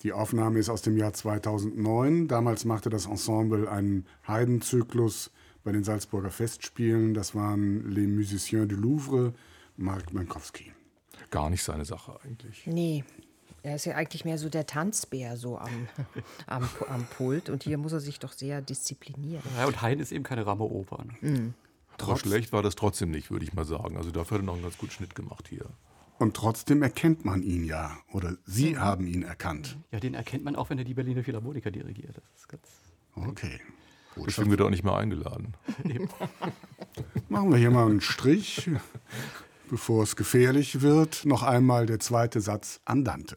Die Aufnahme ist aus dem Jahr 2009. Damals machte das Ensemble einen Haydn-Zyklus bei den Salzburger Festspielen. Das waren Les Musiciens du Louvre, Mark Mankowski. Gar nicht seine Sache eigentlich. Nee, er ist ja eigentlich mehr so der Tanzbär so am, am, am Pult und hier muss er sich doch sehr disziplinieren. Ja, und Haydn ist eben keine Ramme-Oper. Ne? Aber schlecht war das trotzdem nicht, würde ich mal sagen. Also dafür hat er noch einen ganz guten Schnitt gemacht hier. Und trotzdem erkennt man ihn ja. Oder Sie haben ihn erkannt. Ja, den erkennt man auch, wenn er die Berliner Philharmoniker dirigiert. Das ist ganz Okay. Deswegen wird er auch nicht mehr eingeladen. Machen wir hier mal einen Strich. Bevor es gefährlich wird, noch einmal der zweite Satz Andante.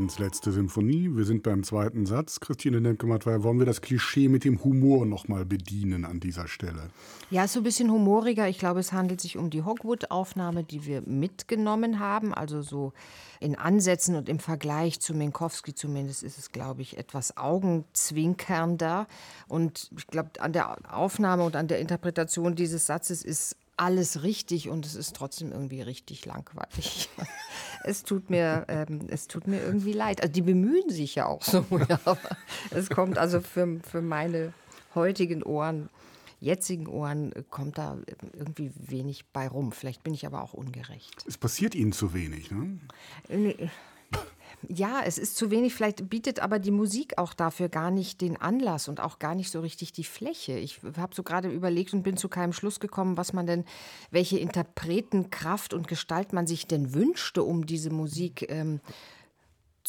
Haydns letzte Symphonie. Wir sind beim zweiten Satz. Christine Nemke-Matwei, wollen wir das Klischee mit dem Humor nochmal bedienen an dieser Stelle? Ja, so ein bisschen humoriger. Ich glaube, es handelt sich um die Hogwood-Aufnahme, die wir mitgenommen haben. Also so in Ansätzen und im Vergleich zu Minkowski zumindest ist es, glaube ich, etwas augenzwinkernder. Und ich glaube, an der Aufnahme und an der Interpretation dieses Satzes ist alles richtig und es ist trotzdem irgendwie richtig langweilig. es tut mir, ähm, es tut mir irgendwie leid. Also die bemühen sich ja auch so, ja, aber es kommt also für, für meine heutigen Ohren, jetzigen Ohren, kommt da irgendwie wenig bei rum. Vielleicht bin ich aber auch ungerecht. Es passiert Ihnen zu wenig, ne? Nee. Ja, es ist zu wenig. Vielleicht bietet aber die Musik auch dafür gar nicht den Anlass und auch gar nicht so richtig die Fläche. Ich habe so gerade überlegt und bin zu keinem Schluss gekommen, was man denn, welche Interpretenkraft und Gestalt man sich denn wünschte, um diese Musik ähm,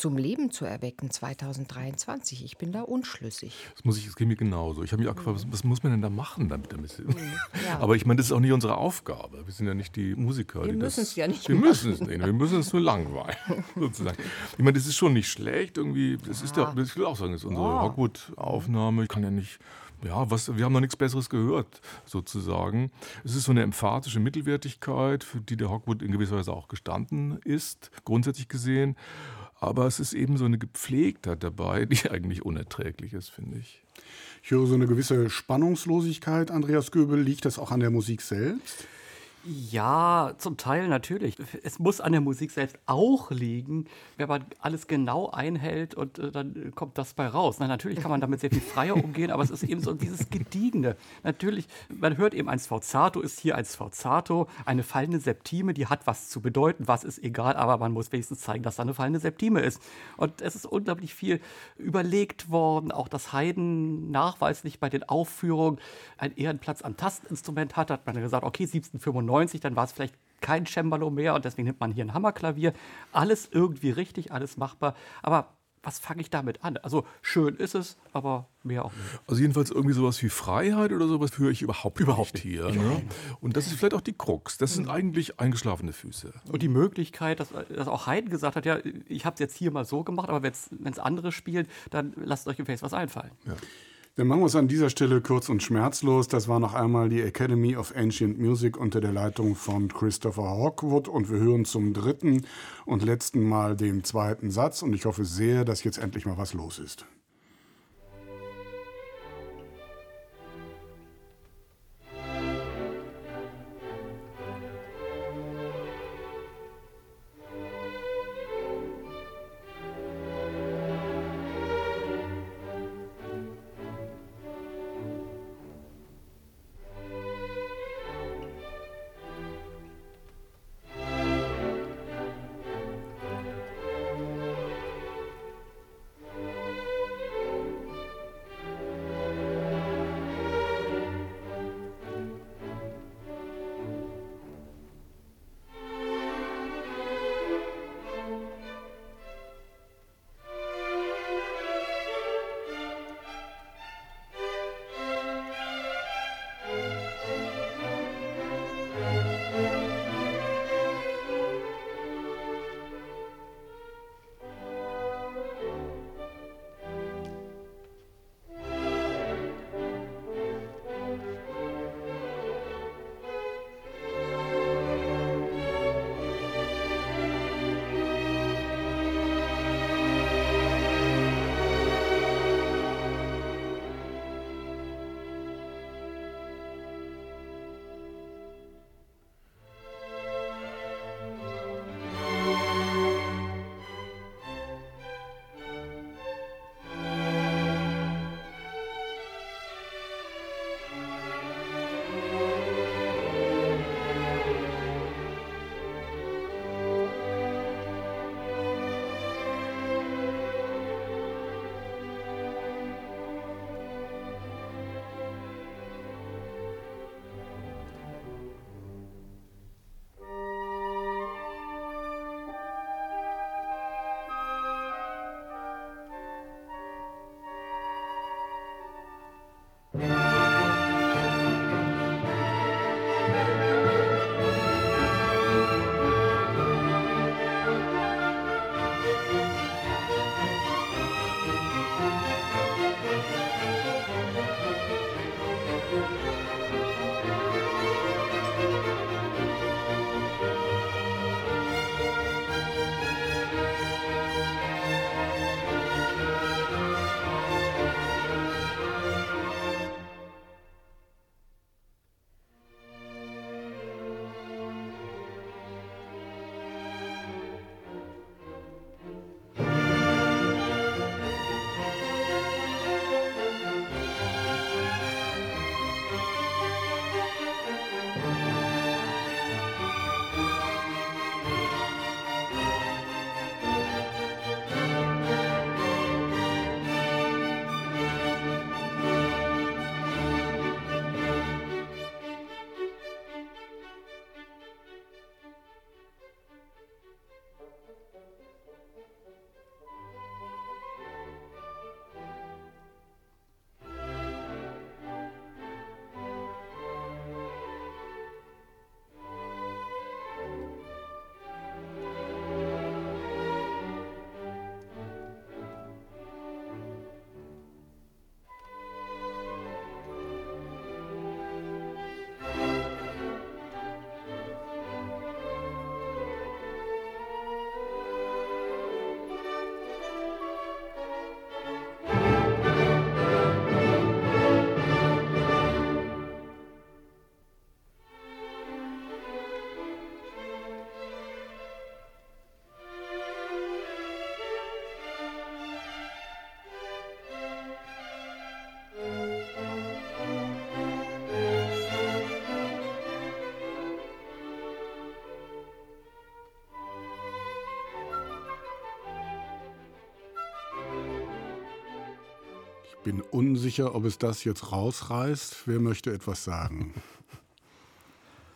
zum Leben zu erwecken 2023. Ich bin da unschlüssig. Das muss ich, das geht mir genauso. Ich habe mich auch gefragt, was, was, muss man denn da machen damit? damit ja. Aber ich meine, das ist auch nicht unsere Aufgabe. Wir sind ja nicht die Musiker. Wir müssen es ja nicht. Wir müssen es nicht. Wir müssen es nur langweilen, sozusagen. Ich meine, das ist schon nicht schlecht irgendwie. Das ja. ist ja, ich will auch sagen, das ist unsere oh. Hogwood-Aufnahme. Ich kann ja nicht ja, was, wir haben noch nichts Besseres gehört, sozusagen. Es ist so eine emphatische Mittelwertigkeit, für die der Hogwood in gewisser Weise auch gestanden ist, grundsätzlich gesehen. Aber es ist eben so eine Gepflegtheit dabei, die eigentlich unerträglich ist, finde ich. Ich höre so eine gewisse Spannungslosigkeit, Andreas Göbel. Liegt das auch an der Musik selbst? Ja, zum Teil natürlich. Es muss an der Musik selbst auch liegen, wenn man alles genau einhält und äh, dann kommt das bei raus. Na, natürlich kann man damit sehr viel freier umgehen, aber es ist eben so dieses Gediegene. Natürlich, man hört eben ein Sforzato, ist hier ein Sforzato, eine fallende Septime, die hat was zu bedeuten, was ist egal, aber man muss wenigstens zeigen, dass da eine fallende Septime ist. Und es ist unglaublich viel überlegt worden, auch dass Haydn nachweislich bei den Aufführungen einen Ehrenplatz am Tastinstrument hat, hat man gesagt, okay, 1795 90, dann war es vielleicht kein Cembalo mehr und deswegen nimmt man hier ein Hammerklavier. Alles irgendwie richtig, alles machbar. Aber was fange ich damit an? Also schön ist es, aber mehr auch nicht. Also jedenfalls irgendwie sowas wie Freiheit oder sowas höre ich überhaupt, überhaupt nicht hier. Ne? Und das ist vielleicht auch die Krux. Das sind eigentlich eingeschlafene Füße. Und die Möglichkeit, dass, dass auch Haydn gesagt hat, ja, ich habe es jetzt hier mal so gemacht, aber wenn es andere spielt, dann lasst euch im Face was einfallen. Ja. Dann machen wir es an dieser Stelle kurz und schmerzlos. Das war noch einmal die Academy of Ancient Music unter der Leitung von Christopher Hawkwood. Und wir hören zum dritten und letzten Mal den zweiten Satz. Und ich hoffe sehr, dass jetzt endlich mal was los ist. Bin unsicher, ob es das jetzt rausreißt. Wer möchte etwas sagen?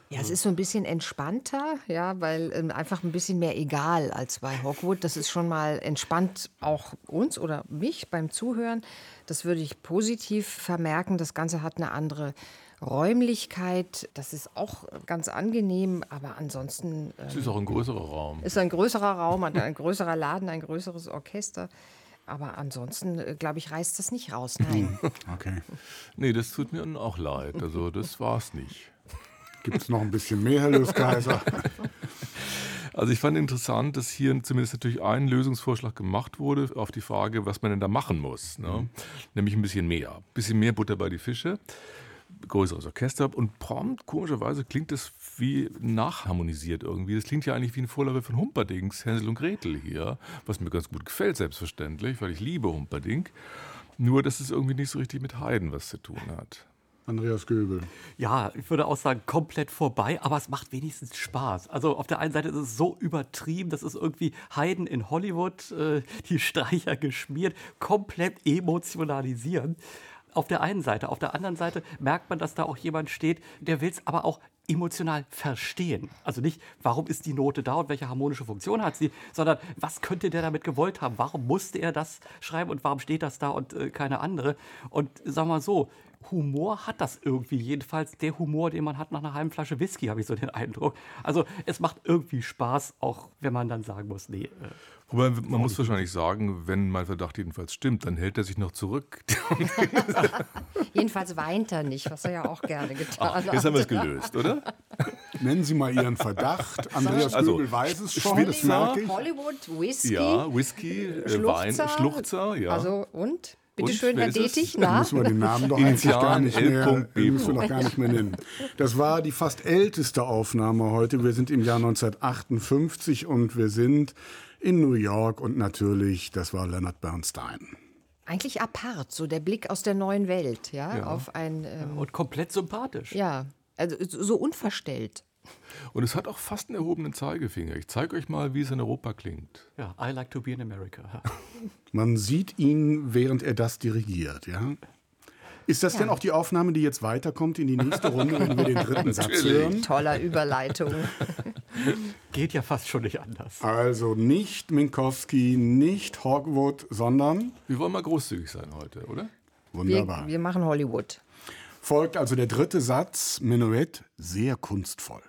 Ja, es ist so ein bisschen entspannter, ja, weil ähm, einfach ein bisschen mehr egal als bei Hogwood. Das ist schon mal entspannt auch uns oder mich beim Zuhören. Das würde ich positiv vermerken. Das Ganze hat eine andere Räumlichkeit. Das ist auch ganz angenehm, aber ansonsten. Ähm, es ist auch ein größerer Raum. Ist ein größerer Raum, ein größerer Laden, ein größeres Orchester. Aber ansonsten, äh, glaube ich, reißt das nicht raus. Nein. okay. Nee, das tut mir auch leid. Also, das war es nicht. Gibt es noch ein bisschen mehr, Herr Löskaiser? Also ich fand interessant, dass hier zumindest natürlich ein Lösungsvorschlag gemacht wurde auf die Frage, was man denn da machen muss. Ne? Mhm. Nämlich ein bisschen mehr. Ein bisschen mehr Butter bei die Fische, größeres Orchester und prompt, komischerweise, klingt das wie nachharmonisiert irgendwie. Das klingt ja eigentlich wie ein Vorläufer von Humperdings, Hänsel und Gretel hier, was mir ganz gut gefällt, selbstverständlich, weil ich liebe Humperding. Nur, dass es irgendwie nicht so richtig mit Heiden was zu tun hat. Andreas Göbel. Ja, ich würde auch sagen, komplett vorbei, aber es macht wenigstens Spaß. Also auf der einen Seite ist es so übertrieben, das ist irgendwie Heiden in Hollywood, äh, die Streicher geschmiert, komplett emotionalisieren. Auf der einen Seite. Auf der anderen Seite merkt man, dass da auch jemand steht, der will es aber auch emotional verstehen. Also nicht, warum ist die Note da und welche harmonische Funktion hat sie, sondern was könnte der damit gewollt haben? Warum musste er das schreiben und warum steht das da und äh, keine andere? Und sagen wir mal so, Humor hat das irgendwie. Jedenfalls der Humor, den man hat nach einer halben Flasche Whisky, habe ich so den Eindruck. Also es macht irgendwie Spaß, auch wenn man dann sagen muss, nee. Äh, Wobei man muss wahrscheinlich sagen, wenn mein Verdacht jedenfalls stimmt, dann hält er sich noch zurück. jedenfalls weint er nicht, was er ja auch gerne getan hat. Jetzt haben wir es gelöst, oder? Nennen Sie mal Ihren Verdacht. Andreas also, Göbel weiß es schon, Hollywood, das merke ich. Hollywood, Whisky. Ja, Whisky, äh, Wein, Schluchzer, ja. Also und? Bitte schön, Herr Detig, na? Müssen wir den Namen doch eigentlich gar nicht mehr, müssen wir noch gar nicht mehr nennen. Das war die fast älteste Aufnahme heute. Wir sind im Jahr 1958 und wir sind in New York und natürlich, das war Leonard Bernstein. Eigentlich apart, so der Blick aus der neuen Welt, ja, ja. auf ein ähm, und komplett sympathisch. Ja, also so unverstellt. Und es hat auch fast einen erhobenen Zeigefinger. Ich zeige euch mal, wie es in Europa klingt. Ja, I like to be in America. Man sieht ihn, während er das dirigiert, ja. Ist das ja. denn auch die Aufnahme, die jetzt weiterkommt in die nächste Runde, wenn wir den dritten Satz hören? Toller Überleitung. Geht ja fast schon nicht anders. Also nicht Minkowski, nicht Hogwood, sondern. Wir wollen mal großzügig sein heute, oder? Wunderbar. Wir, wir machen Hollywood. Folgt also der dritte Satz, Menuett, sehr kunstvoll.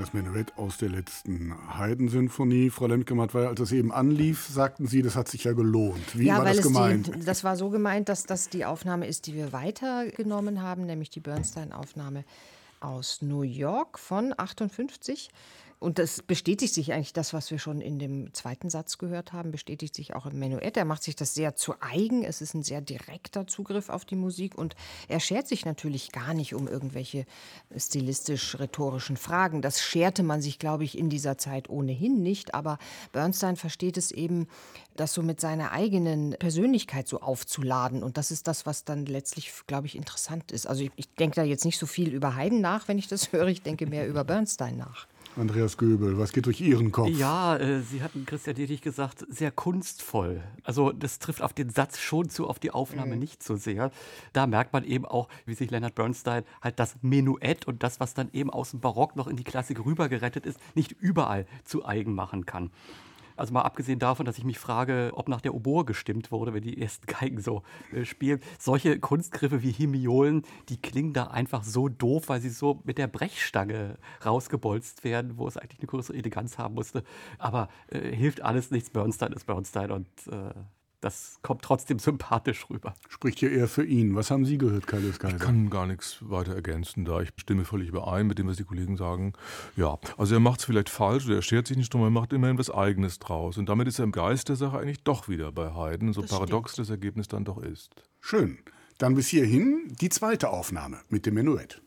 Das Menuett aus der letzten Haydn-Sinfonie. Frau Lemke-Matt, als das eben anlief, sagten Sie, das hat sich ja gelohnt. Wie ja, war weil das gemeint? Die, das war so gemeint, dass das die Aufnahme ist, die wir weitergenommen haben, nämlich die Bernstein-Aufnahme aus New York von 58. Und das bestätigt sich eigentlich, das, was wir schon in dem zweiten Satz gehört haben, bestätigt sich auch im Menuett. Er macht sich das sehr zu eigen. Es ist ein sehr direkter Zugriff auf die Musik und er schert sich natürlich gar nicht um irgendwelche stilistisch-rhetorischen Fragen. Das scherte man sich, glaube ich, in dieser Zeit ohnehin nicht. Aber Bernstein versteht es eben, das so mit seiner eigenen Persönlichkeit so aufzuladen. Und das ist das, was dann letztlich, glaube ich, interessant ist. Also ich, ich denke da jetzt nicht so viel über Haydn nach, wenn ich das höre. Ich denke mehr über Bernstein nach. Andreas Göbel, was geht durch Ihren Kopf? Ja, äh, Sie hatten, Christian Dietrich, gesagt, sehr kunstvoll. Also das trifft auf den Satz schon zu, auf die Aufnahme mhm. nicht so sehr. Da merkt man eben auch, wie sich Leonard Bernstein halt das Menuett und das, was dann eben aus dem Barock noch in die Klassik rübergerettet ist, nicht überall zu eigen machen kann. Also mal abgesehen davon, dass ich mich frage, ob nach der Oboe gestimmt wurde, wenn die ersten Geigen so äh, spielen. Solche Kunstgriffe wie Hemiolen, die klingen da einfach so doof, weil sie so mit der Brechstange rausgebolzt werden, wo es eigentlich eine größere Eleganz haben musste. Aber äh, hilft alles nichts. Bernstein ist Bernstein und äh, das kommt trotzdem sympathisch rüber. Spricht hier eher für ihn. Was haben Sie gehört, Kaius Kaiser? Ich kann gar nichts weiter ergänzen, da ich stimme völlig überein mit dem, was die Kollegen sagen. Ja, also er macht es vielleicht falsch oder er schert sich nicht drum, er macht immerhin was Eigenes draus. Und damit ist er im Geist der Sache eigentlich doch wieder bei Haydn, so das paradox stimmt. das Ergebnis dann doch ist. Schön. Dann bis hierhin die zweite Aufnahme mit dem Menuett.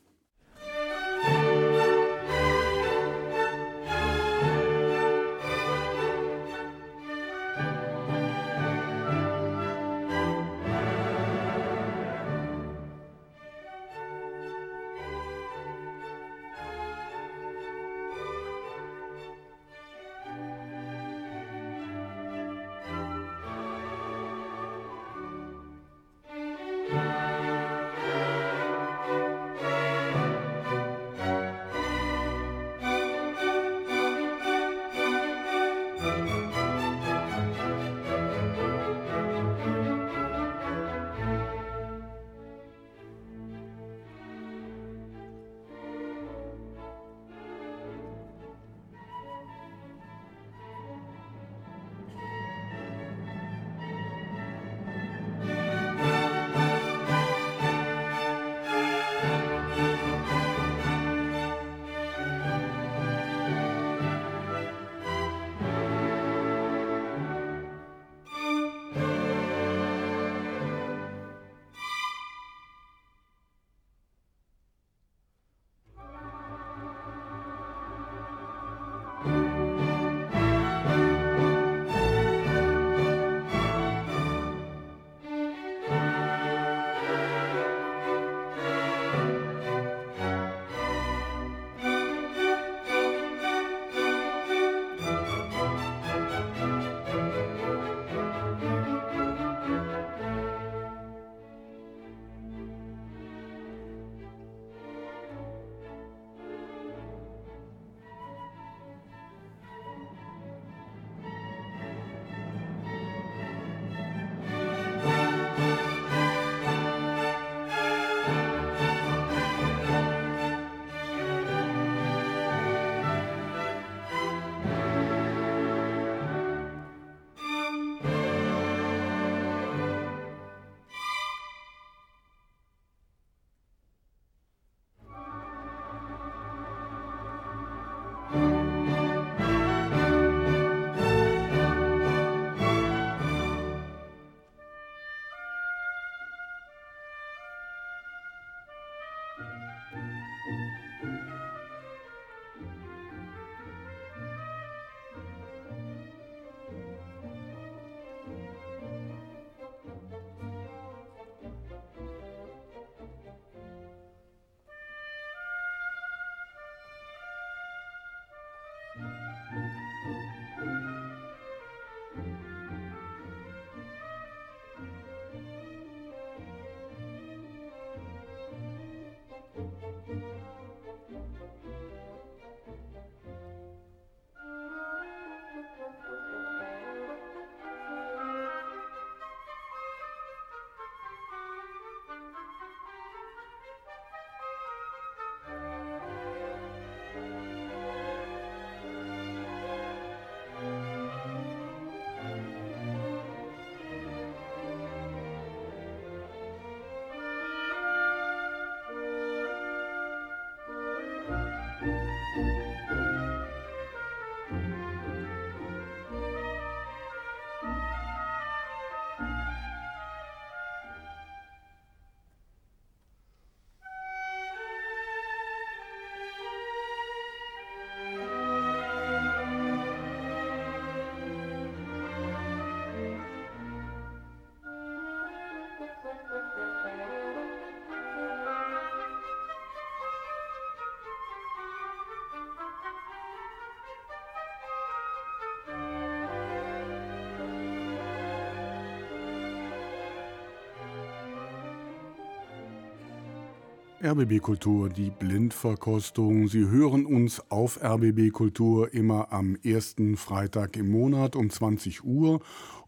RBB Kultur, die Blindverkostung. Sie hören uns auf RBB Kultur immer am ersten Freitag im Monat um 20 Uhr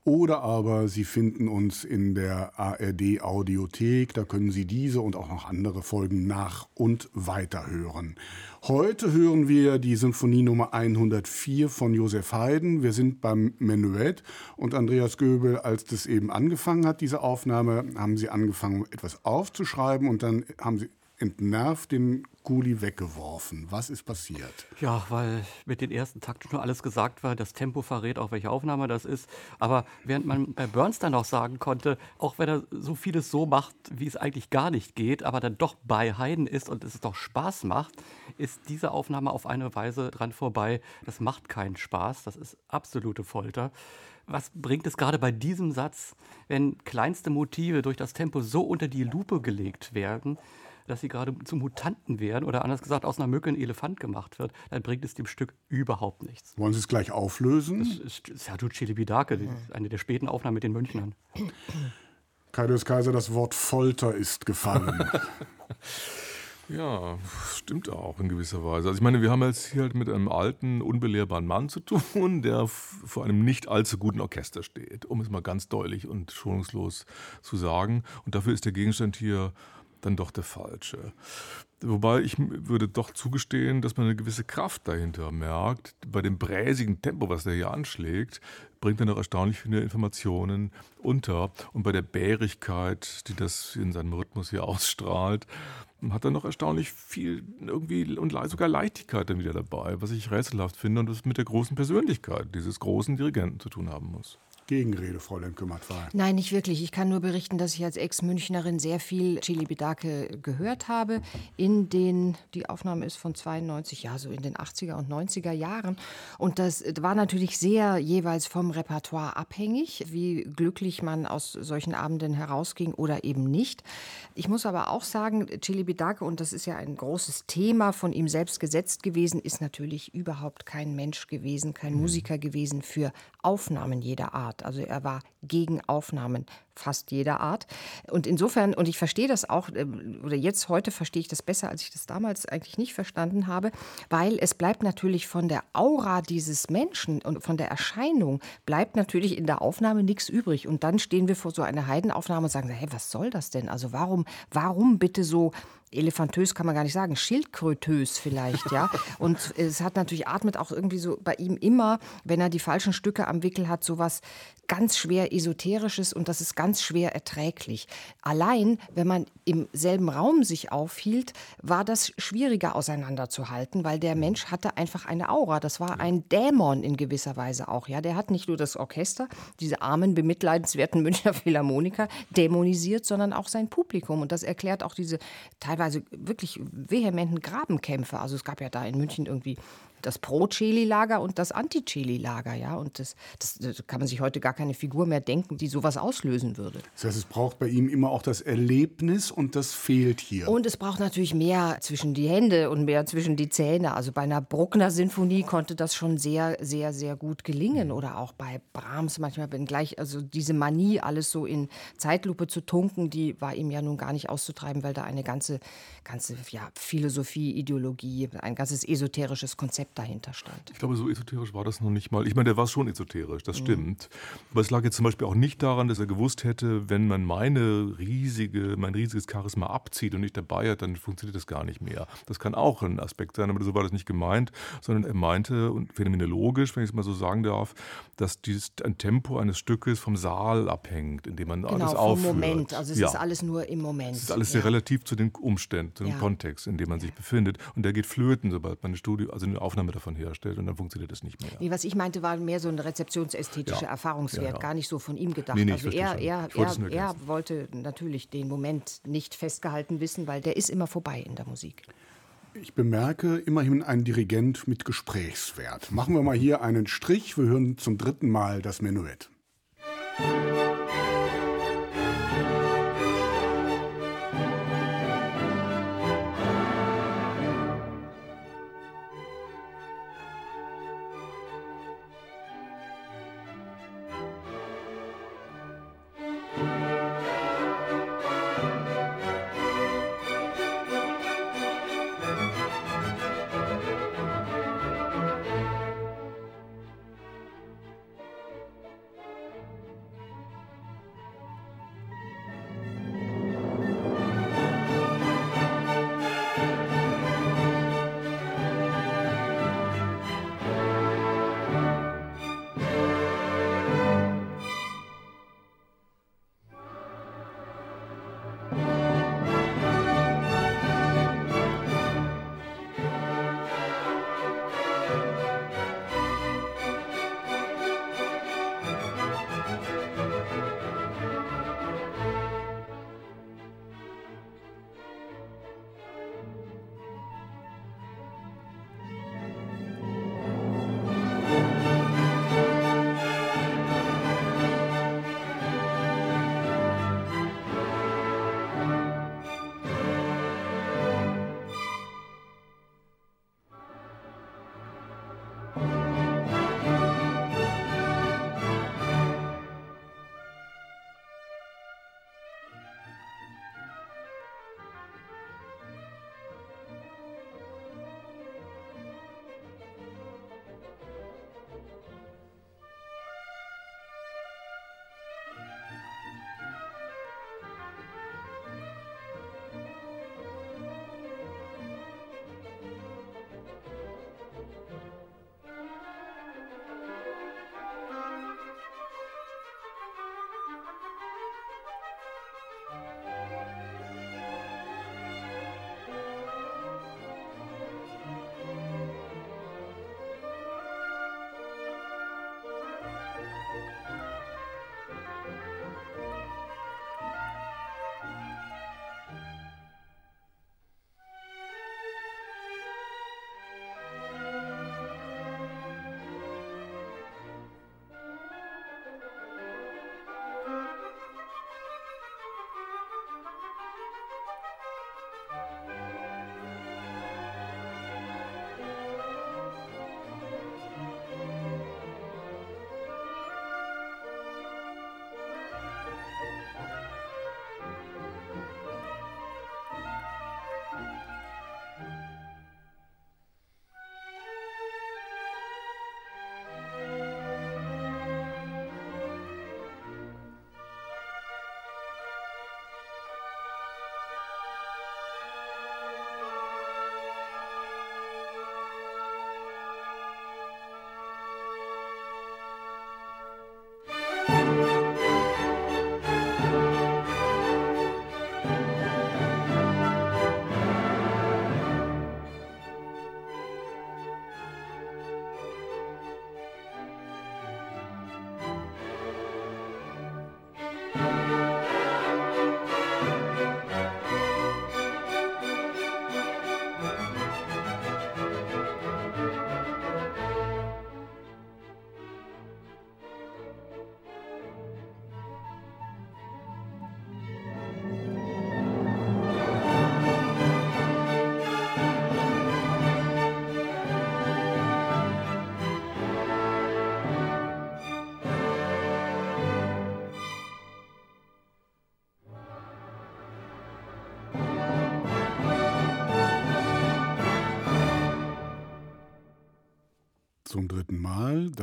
oder aber Sie finden uns in der ARD Audiothek. Da können Sie diese und auch noch andere Folgen nach und weiter hören. Heute hören wir die Sinfonie Nummer 104 von Josef Haydn. Wir sind beim Menuett und Andreas Göbel, als das eben angefangen hat, diese Aufnahme, haben Sie angefangen, etwas aufzuschreiben und dann haben Sie entnervt den Kuli weggeworfen. Was ist passiert? Ja, weil mit den ersten Takten schon alles gesagt war. Das Tempo verrät auch, welche Aufnahme das ist. Aber während man bei Bernstein noch sagen konnte, auch wenn er so vieles so macht, wie es eigentlich gar nicht geht, aber dann doch bei Haydn ist und es doch Spaß macht, ist diese Aufnahme auf eine Weise dran vorbei. Das macht keinen Spaß. Das ist absolute Folter. Was bringt es gerade bei diesem Satz, wenn kleinste Motive durch das Tempo so unter die Lupe gelegt werden, dass sie gerade zu Mutanten werden oder anders gesagt aus einer Mücke ein Elefant gemacht wird, dann bringt es dem Stück überhaupt nichts. Wollen Sie es gleich auflösen? Das ist Sergio Celibidache, eine der späten Aufnahmen mit den Münchnern. Kaius Kaiser, das Wort Folter ist gefallen. Ja, stimmt auch in gewisser Weise. Also ich meine, wir haben jetzt hier halt mit einem alten, unbelehrbaren Mann zu tun, der vor einem nicht allzu guten Orchester steht, um es mal ganz deutlich und schonungslos zu sagen. Und dafür ist der Gegenstand hier dann doch der falsche. Wobei ich würde doch zugestehen, dass man eine gewisse Kraft dahinter merkt. Bei dem bräsigen Tempo, was der hier anschlägt, bringt er noch erstaunlich viele Informationen unter. Und bei der Bärigkeit, die das in seinem Rhythmus hier ausstrahlt, hat er noch erstaunlich viel irgendwie und sogar Leichtigkeit dann wieder dabei, was ich rätselhaft finde und das mit der großen Persönlichkeit dieses großen Dirigenten zu tun haben muss. Gegenrede, Fräulein Kümmertwahl. Nein, nicht wirklich. Ich kann nur berichten, dass ich als Ex-Münchnerin sehr viel Chili Bidake gehört habe. In den, die Aufnahme ist von 92, ja, so in den 80er und 90er Jahren. Und das war natürlich sehr jeweils vom Repertoire abhängig, wie glücklich man aus solchen Abenden herausging oder eben nicht. Ich muss aber auch sagen, Chili Bidake, und das ist ja ein großes Thema von ihm selbst gesetzt gewesen, ist natürlich überhaupt kein Mensch gewesen, kein Musiker gewesen für Aufnahmen jeder Art. Art. Also er war gegen Aufnahmen fast jeder Art. Und insofern, und ich verstehe das auch, ähm, oder jetzt heute verstehe ich das besser, als ich das damals eigentlich nicht verstanden habe, weil es bleibt natürlich von der Aura dieses Menschen und von der Erscheinung bleibt natürlich in der Aufnahme nichts übrig. Und dann stehen wir vor so einer Heidenaufnahme und sagen, hey, was soll das denn? Also warum, warum bitte so elefantös kann man gar nicht sagen, schildkrötös vielleicht, ja. Und es hat natürlich, atmet auch irgendwie so bei ihm immer, wenn er die falschen Stücke am Wickel hat, sowas ganz schwer Esoterisches und das ist ganz schwer erträglich. Allein, wenn man im selben Raum sich aufhielt, war das schwieriger auseinanderzuhalten, weil der Mensch hatte einfach eine Aura. Das war ein Dämon in gewisser Weise auch. Ja, der hat nicht nur das Orchester, diese armen, bemitleidenswerten Münchner Philharmoniker dämonisiert, sondern auch sein Publikum. Und das erklärt auch diese teilweise wirklich vehementen Grabenkämpfe. Also es gab ja da in München irgendwie das Pro-Cheli-Lager und das Anti-Cheli-Lager. Ja? Und das, das, das, kann man sich heute gar keine Figur mehr denken, die sowas auslösen würde. Das heißt, es braucht bei ihm immer auch das Erlebnis und das fehlt hier. Und es braucht natürlich mehr zwischen die Hände und mehr zwischen die Zähne. Also bei einer Bruckner-Sinfonie konnte das schon sehr, sehr, sehr gut gelingen. Oder auch bei Brahms manchmal, wenn gleich, also diese Manie, alles so in Zeitlupe zu tunken, die war ihm ja nun gar nicht auszutreiben, weil da eine ganze, ganze ja, Philosophie, Ideologie, ein ganzes esoterisches Konzept dahinter stand. Ich glaube, so esoterisch war das noch nicht mal. Ich meine, der war schon esoterisch, das mhm. stimmt. Aber es lag jetzt zum Beispiel auch nicht daran, dass er gewusst hätte, wenn man meine riesige, mein riesiges Charisma abzieht und nicht dabei hat, dann funktioniert das gar nicht mehr. Das kann auch ein Aspekt sein, aber so war das nicht gemeint, sondern er meinte, und phänomenologisch, wenn ich es mal so sagen darf, dass dieses, ein Tempo eines Stückes vom Saal abhängt, in dem man genau, alles aufführt. Moment, also es ja. ist alles nur im Moment. Es ist alles ja. sehr relativ zu den Umständen, zu dem ja. Kontext, in dem man sich befindet. Und der geht flöten, sobald man eine Studio, also eine Aufnahme davon herstellt und dann funktioniert das nicht mehr. Nee, was ich meinte, war mehr so ein rezeptionsästhetischer Erfahrungswert, gar nicht so von ihm gedacht. Nee, nee, also er, er, er, er wollte natürlich den Moment nicht festgehalten wissen, weil der ist immer vorbei in der Musik. Ich bemerke immerhin einen Dirigent mit Gesprächswert. Machen wir mal hier einen Strich. Wir hören zum dritten Mal das Menuett. dritten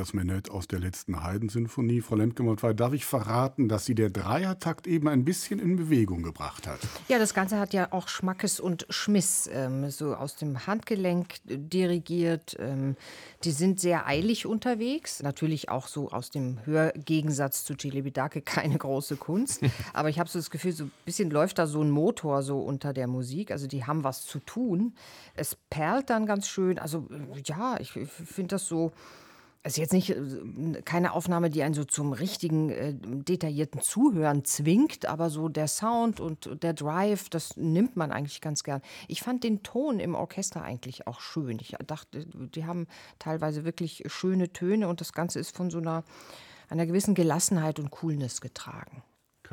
das Menuett aus der letzten Heidensinfonie. Frau Lemke-Montwey, darf ich verraten, dass sie der Dreiertakt eben ein bisschen in Bewegung gebracht hat? Ja, das Ganze hat ja auch Schmackes und Schmiss, ähm, so aus dem Handgelenk dirigiert. Ähm, die sind sehr eilig unterwegs, natürlich auch so aus dem Hörgegensatz zu Celibidache keine große Kunst. Aber ich habe so das Gefühl, so ein bisschen läuft da so ein Motor so unter der Musik. Also die haben was zu tun. Es perlt dann ganz schön. Also ja, ich finde das so. Es ist jetzt nicht äh, keine Aufnahme, die einen so zum richtigen äh, detaillierten Zuhören zwingt, aber so der Sound und der Drive, das nimmt man eigentlich ganz gern. Ich fand den Ton im Orchester eigentlich auch schön. Ich dachte, die haben teilweise wirklich schöne Töne und das Ganze ist von so einer, einer gewissen Gelassenheit und Coolness getragen.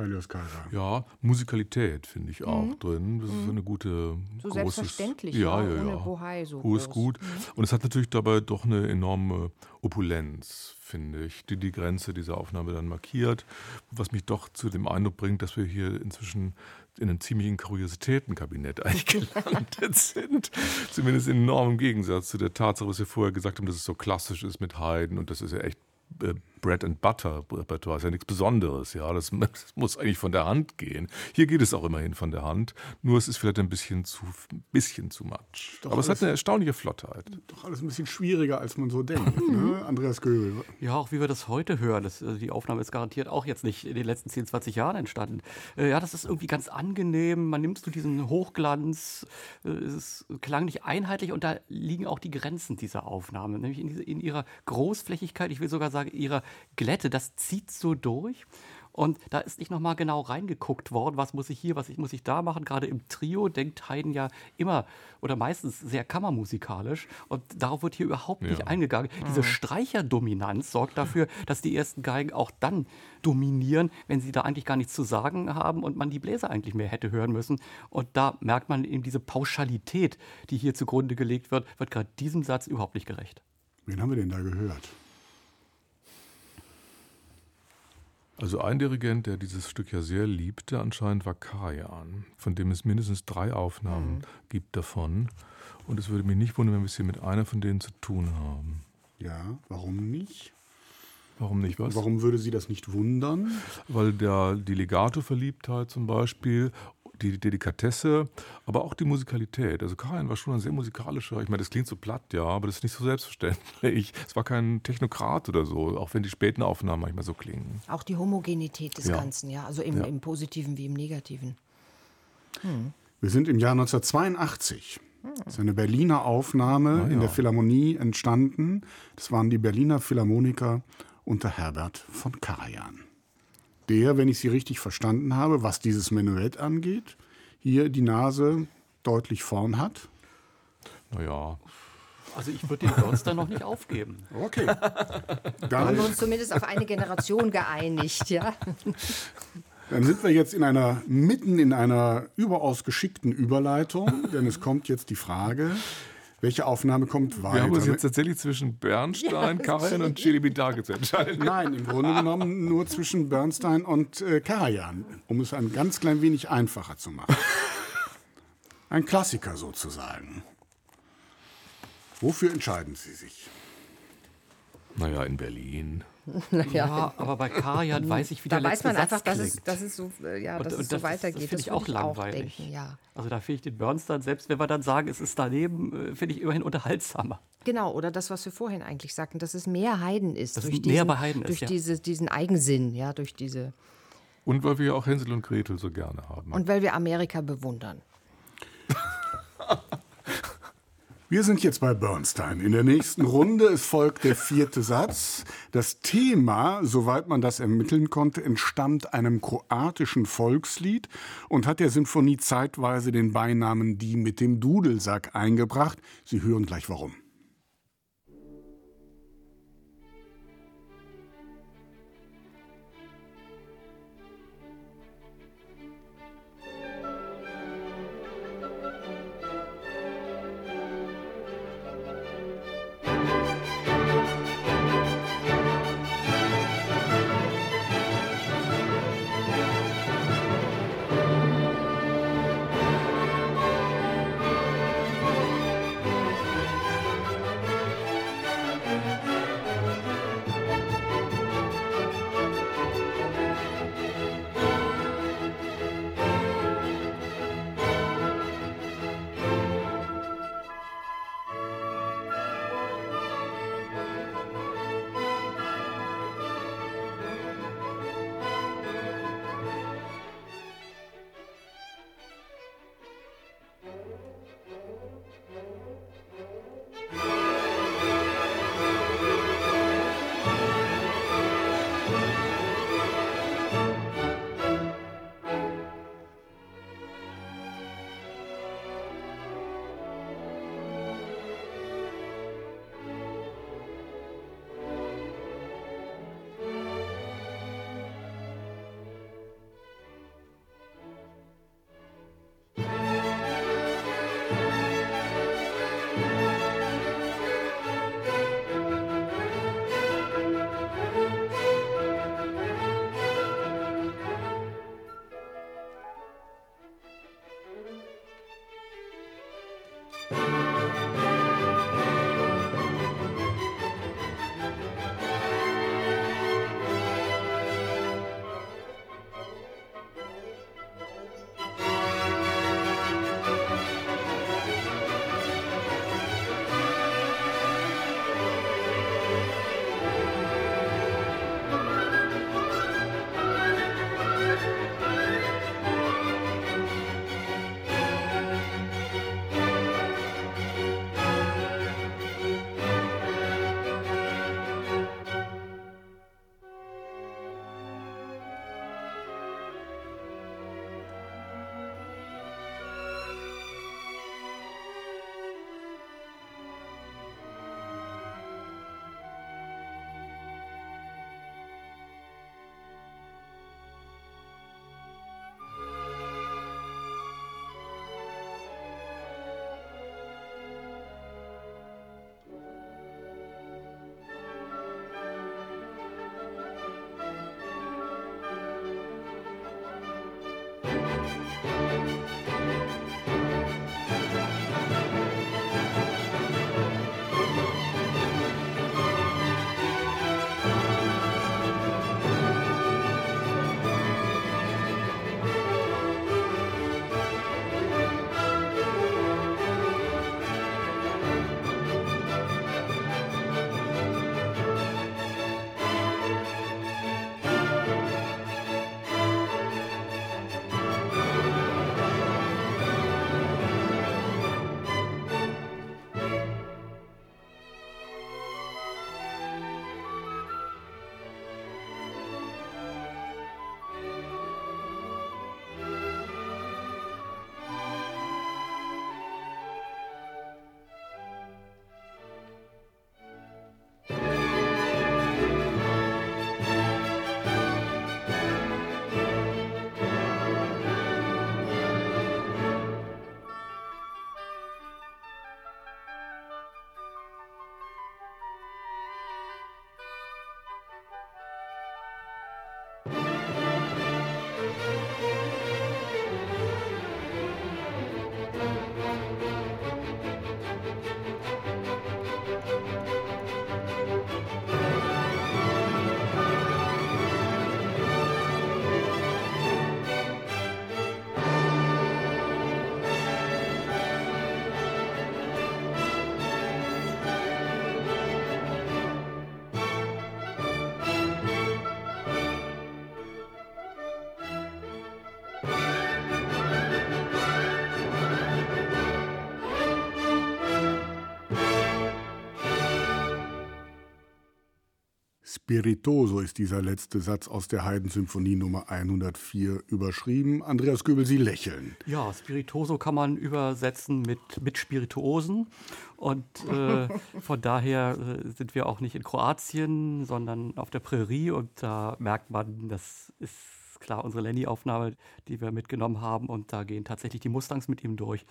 Kailios Kaiser. Ja, Musikalität finde ich auch mhm. drin. Das ist so eine gute, so großes, selbstverständlich, ja, ja, ja, ohne Bohai so Hohes gut. Mhm. Und es hat natürlich dabei doch eine enorme Opulenz, finde ich, die die Grenze dieser Aufnahme dann markiert. Was mich doch zu dem Eindruck bringt, dass wir hier inzwischen in einem ziemlichen Kuriositätenkabinett eigentlich gelandet sind. Zumindest in enormem Gegensatz zu der Tatsache, was wir vorher gesagt haben, dass es so klassisch ist mit Haydn und das ist ja echt äh, Bread and Butter Repertoire, ist ja nichts Besonderes, ja. Das, das, muss eigentlich von der Hand gehen. Hier geht es auch immerhin von der Hand, nur es ist vielleicht ein bisschen zu, bisschen zu much. Doch Aber es hat eine erstaunliche Flottheit. Doch alles ein bisschen schwieriger, als man so denkt, ne? Andreas Göbel. Ja, auch wie wir das heute hören. Das, also die Aufnahme ist garantiert auch jetzt nicht in den letzten 10, 20 Jahren entstanden. Äh, ja, das ist irgendwie ganz angenehm. Man nimmt so diesen Hochglanz. Äh, es klang nicht einheitlich und da liegen auch die Grenzen dieser Aufnahme, nämlich in, diese, in ihrer Großflächigkeit. Ich will sogar sagen, ihrer Glätte, das zieht so durch. Und da ist nicht nochmal genau reingeguckt worden, was muss ich hier, was ich, muss ich da machen. Gerade im Trio denkt Haydn ja immer oder meistens sehr kammermusikalisch. Und darauf wird hier überhaupt nicht ja. eingegangen. Mhm. Diese Streicherdominanz sorgt dafür, dass die ersten Geigen auch dann dominieren, wenn sie da eigentlich gar nichts zu sagen haben und man die Bläser eigentlich mehr hätte hören müssen. Und da merkt man eben diese Pauschalität, die hier zugrunde gelegt wird, wird gerade diesem Satz überhaupt nicht gerecht. Wen haben wir denn da gehört? Also ein Dirigent, der dieses Stück ja sehr liebte, anscheinend war Karajan, von dem es mindestens drei Aufnahmen mhm. gibt davon. Und es würde mich nicht wundern, wenn wir es hier mit einer von denen zu tun haben. Ja, warum nicht? Warum nicht was? Warum würde Sie das nicht wundern? Weil der, die Legato-Verliebtheit zum Beispiel die Delikatesse, aber auch die Musikalität. Also Karin war schon ein sehr musikalischer, ich meine, das klingt so platt, ja, aber das ist nicht so selbstverständlich. Es war kein Technokrat oder so, auch wenn die späten Aufnahmen manchmal so klingen. Auch die Homogenität des ja. Ganzen, ja, also im, ja. im Positiven wie im Negativen. Hm. Wir sind im Jahr 1982. Das ist eine Berliner Aufnahme ah, ja. in der Philharmonie entstanden. Das waren die Berliner Philharmoniker unter Herbert von Karajan der, wenn ich Sie richtig verstanden habe, was dieses Menuett angeht, hier die Nase deutlich vorn hat. Naja. Also ich würde den Bernstein noch nicht aufgeben. Okay. Dann haben wir uns zumindest auf eine Generation geeinigt, ja. Dann sind wir jetzt in einer, mitten in einer überaus geschickten Überleitung, denn es kommt jetzt die Frage, welche Aufnahme kommt weiter? Wir haben uns jetzt tatsächlich zwischen Bernstein, ja, Karajan und Chili Bidage zu entscheiden. Nein, im Grunde genommen nur zwischen Bernstein und äh, Karajan, um es ein ganz klein wenig einfacher zu machen. Ein Klassiker sozusagen. Wofür entscheiden Sie sich? Naja, in Berlin. naja. Ja, aber bei Karajan weiß ich, wie da der letzte weiß man Satz einfach, dass es, so, äh, ja, dass und, es so das, weitergeht. Das finde ich auch langweilig. Auch denken, ja. Also da finde ich den Bernstein, selbst wenn wir dann sagen, es ist daneben, äh, finde ich immerhin unterhaltsamer. Genau, oder das, was wir vorhin eigentlich sagten, dass es mehr Heiden ist. Dass durch es diesen, mehr bei Heiden durch ist, diese, diesen Eigensinn, ja, durch diese... Und weil wir ja auch Hänsel und Gretel so gerne haben. Und weil wir Amerika bewundern. Wir sind jetzt bei Bernstein. In der nächsten Runde es folgt der vierte Satz. Das Thema, soweit man das ermitteln konnte, entstammt einem kroatischen Volkslied und hat der Sinfonie zeitweise den Beinamen Die mit dem Dudelsack eingebracht. Sie hören gleich warum. Spiritoso ist dieser letzte Satz aus der Haydn-Symphonie Nummer 104 überschrieben. Andreas Göbel, Sie lächeln. Ja, Spiritoso kann man übersetzen mit, mit Spirituosen. Und äh, von daher äh, sind wir auch nicht in Kroatien, sondern auf der Prärie. Und da merkt man, das ist klar unsere Lenny-Aufnahme, die wir mitgenommen haben. Und da gehen tatsächlich die Mustangs mit ihm durch.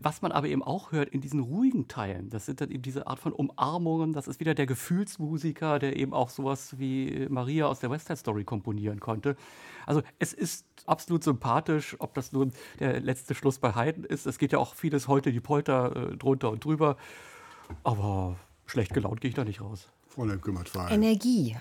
Was man aber eben auch hört in diesen ruhigen Teilen, das sind dann eben diese Art von Umarmungen, das ist wieder der Gefühlsmusiker, der eben auch sowas wie Maria aus der West Side Story komponieren konnte. Also es ist absolut sympathisch, ob das nun der letzte Schluss bei Haydn ist. Es geht ja auch vieles heute die Polter äh, drunter und drüber. Aber schlecht gelaunt gehe ich da nicht raus. Fräulein Kümmert-Wahl. Energie.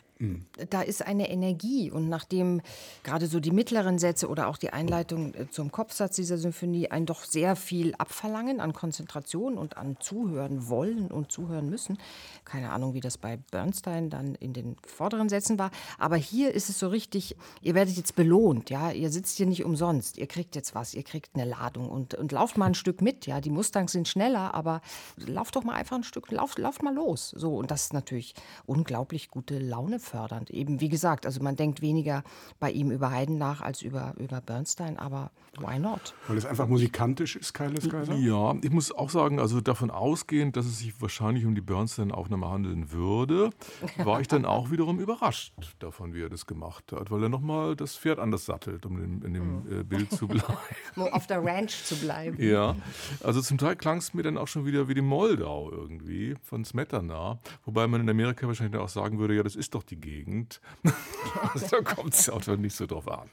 Da ist eine Energie. Und nachdem gerade so die mittleren Sätze oder auch die Einleitung äh, zum Kopfsatz dieser Symphonie ein doch sehr viel abverlangen an Konzentration und an Zuhören wollen und zuhören müssen. Keine Ahnung, wie das bei Bernstein dann in den vorderen Sätzen war. Aber hier ist es so richtig, ihr werdet jetzt belohnt. Ja? Ihr sitzt hier nicht umsonst. Ihr kriegt jetzt was. Ihr kriegt eine Ladung. Und, und lauft mal ein Stück mit. Ja? Die Mustangs sind schneller, aber lauft doch mal einfach ein Stück, lauft, lauft mal los. So, und das ist natürlich unglaublich gute Laune fördernd. Eben wie gesagt, also man denkt weniger bei ihm über Haydn nach als über, über Bernstein, aber why not? Weil es einfach musikantisch ist, Kailes Kaiser? Ja, ich muss auch sagen, also davon ausgehend, dass es sich wahrscheinlich um die Bernstein-Aufnahme handeln würde, war ich dann auch wiederum überrascht davon, wie er das gemacht hat, weil er nochmal das Pferd anders sattelt, um in, in dem mhm. Bild zu bleiben. Auf der Ranch zu bleiben. Ja, also zum Teil klang es mir dann auch schon wieder wie die Moldau irgendwie von Smetana, wobei man in Amerika wahrscheinlich auch sagen würde, ja, das ist doch die Gegend. da kommt es auch nicht so drauf an.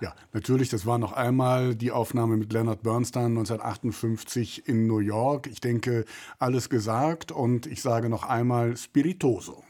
Ja, natürlich, das war noch einmal die Aufnahme mit Leonard Bernstein 1958 in New York. Ich denke, alles gesagt und ich sage noch einmal Spiritoso.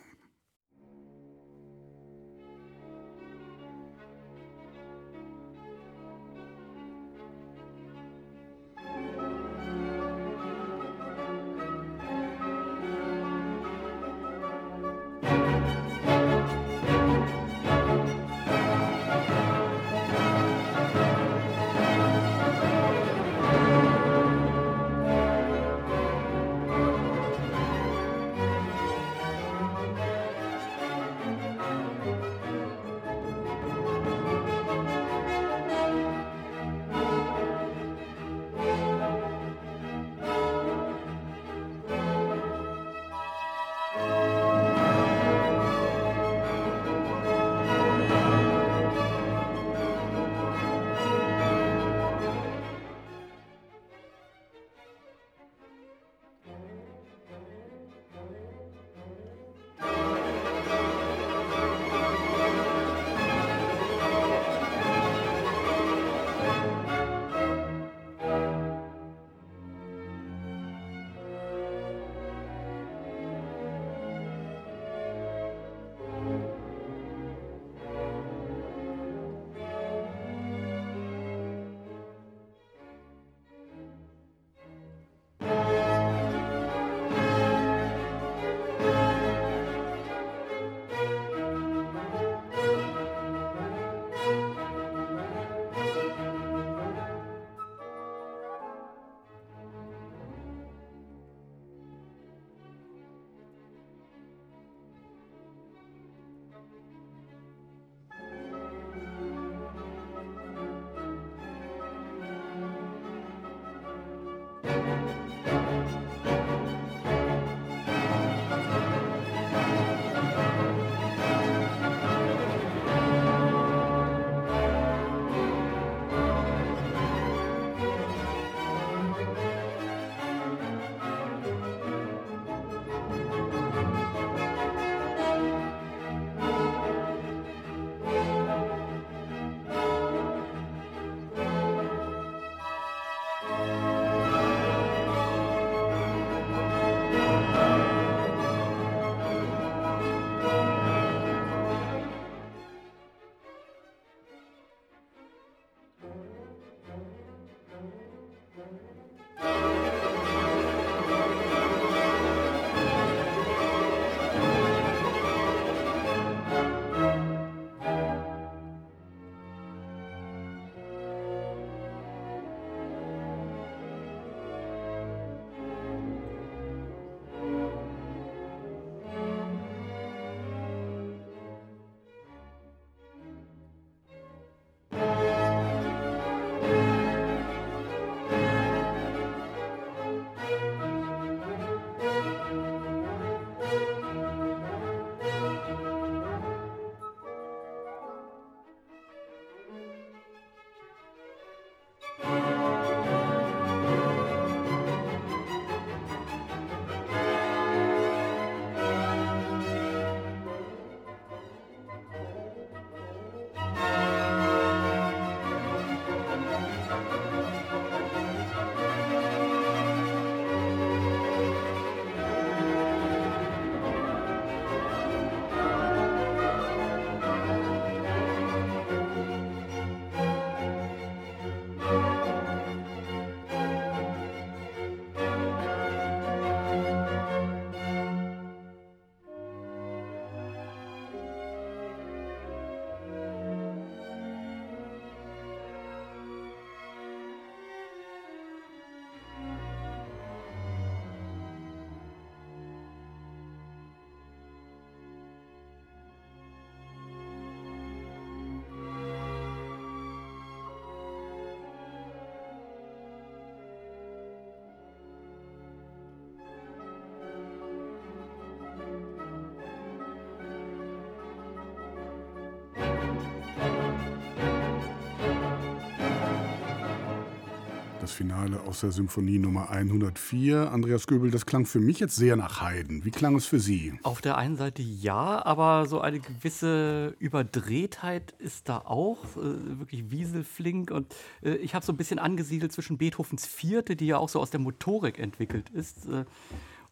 Finale aus der Symphonie Nummer 104. Andreas Göbel, das klang für mich jetzt sehr nach Haydn. Wie klang es für Sie? Auf der einen Seite ja, aber so eine gewisse Überdrehtheit ist da auch, äh, wirklich wieselflink. Und äh, ich habe so ein bisschen angesiedelt zwischen Beethovens Vierte, die ja auch so aus der Motorik entwickelt ist. Äh,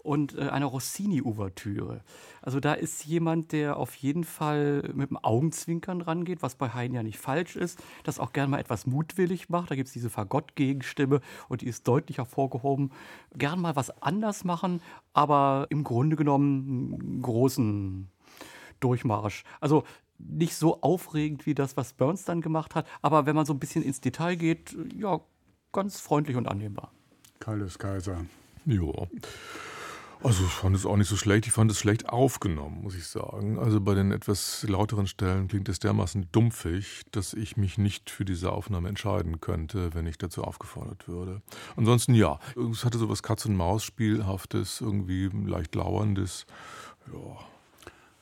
und äh, einer Rossini-Ouvertüre. Also da ist jemand, der auf jeden Fall mit dem Augenzwinkern rangeht, was bei Haydn ja nicht falsch ist, das auch gern mal etwas mutwillig macht. Da gibt es diese Fagott-Gegenstimme und die ist deutlich hervorgehoben. Gern mal was anders machen, aber im Grunde genommen einen großen Durchmarsch. Also nicht so aufregend wie das, was Burns dann gemacht hat, aber wenn man so ein bisschen ins Detail geht, ja, ganz freundlich und annehmbar. Kalles Kaiser. Ja. Also ich fand es auch nicht so schlecht. Ich fand es schlecht aufgenommen, muss ich sagen. Also bei den etwas lauteren Stellen klingt es dermaßen dumpfig, dass ich mich nicht für diese Aufnahme entscheiden könnte, wenn ich dazu aufgefordert würde. Ansonsten ja, es hatte so was Katz-und-Maus-Spielhaftes, irgendwie leicht lauerndes. Ja,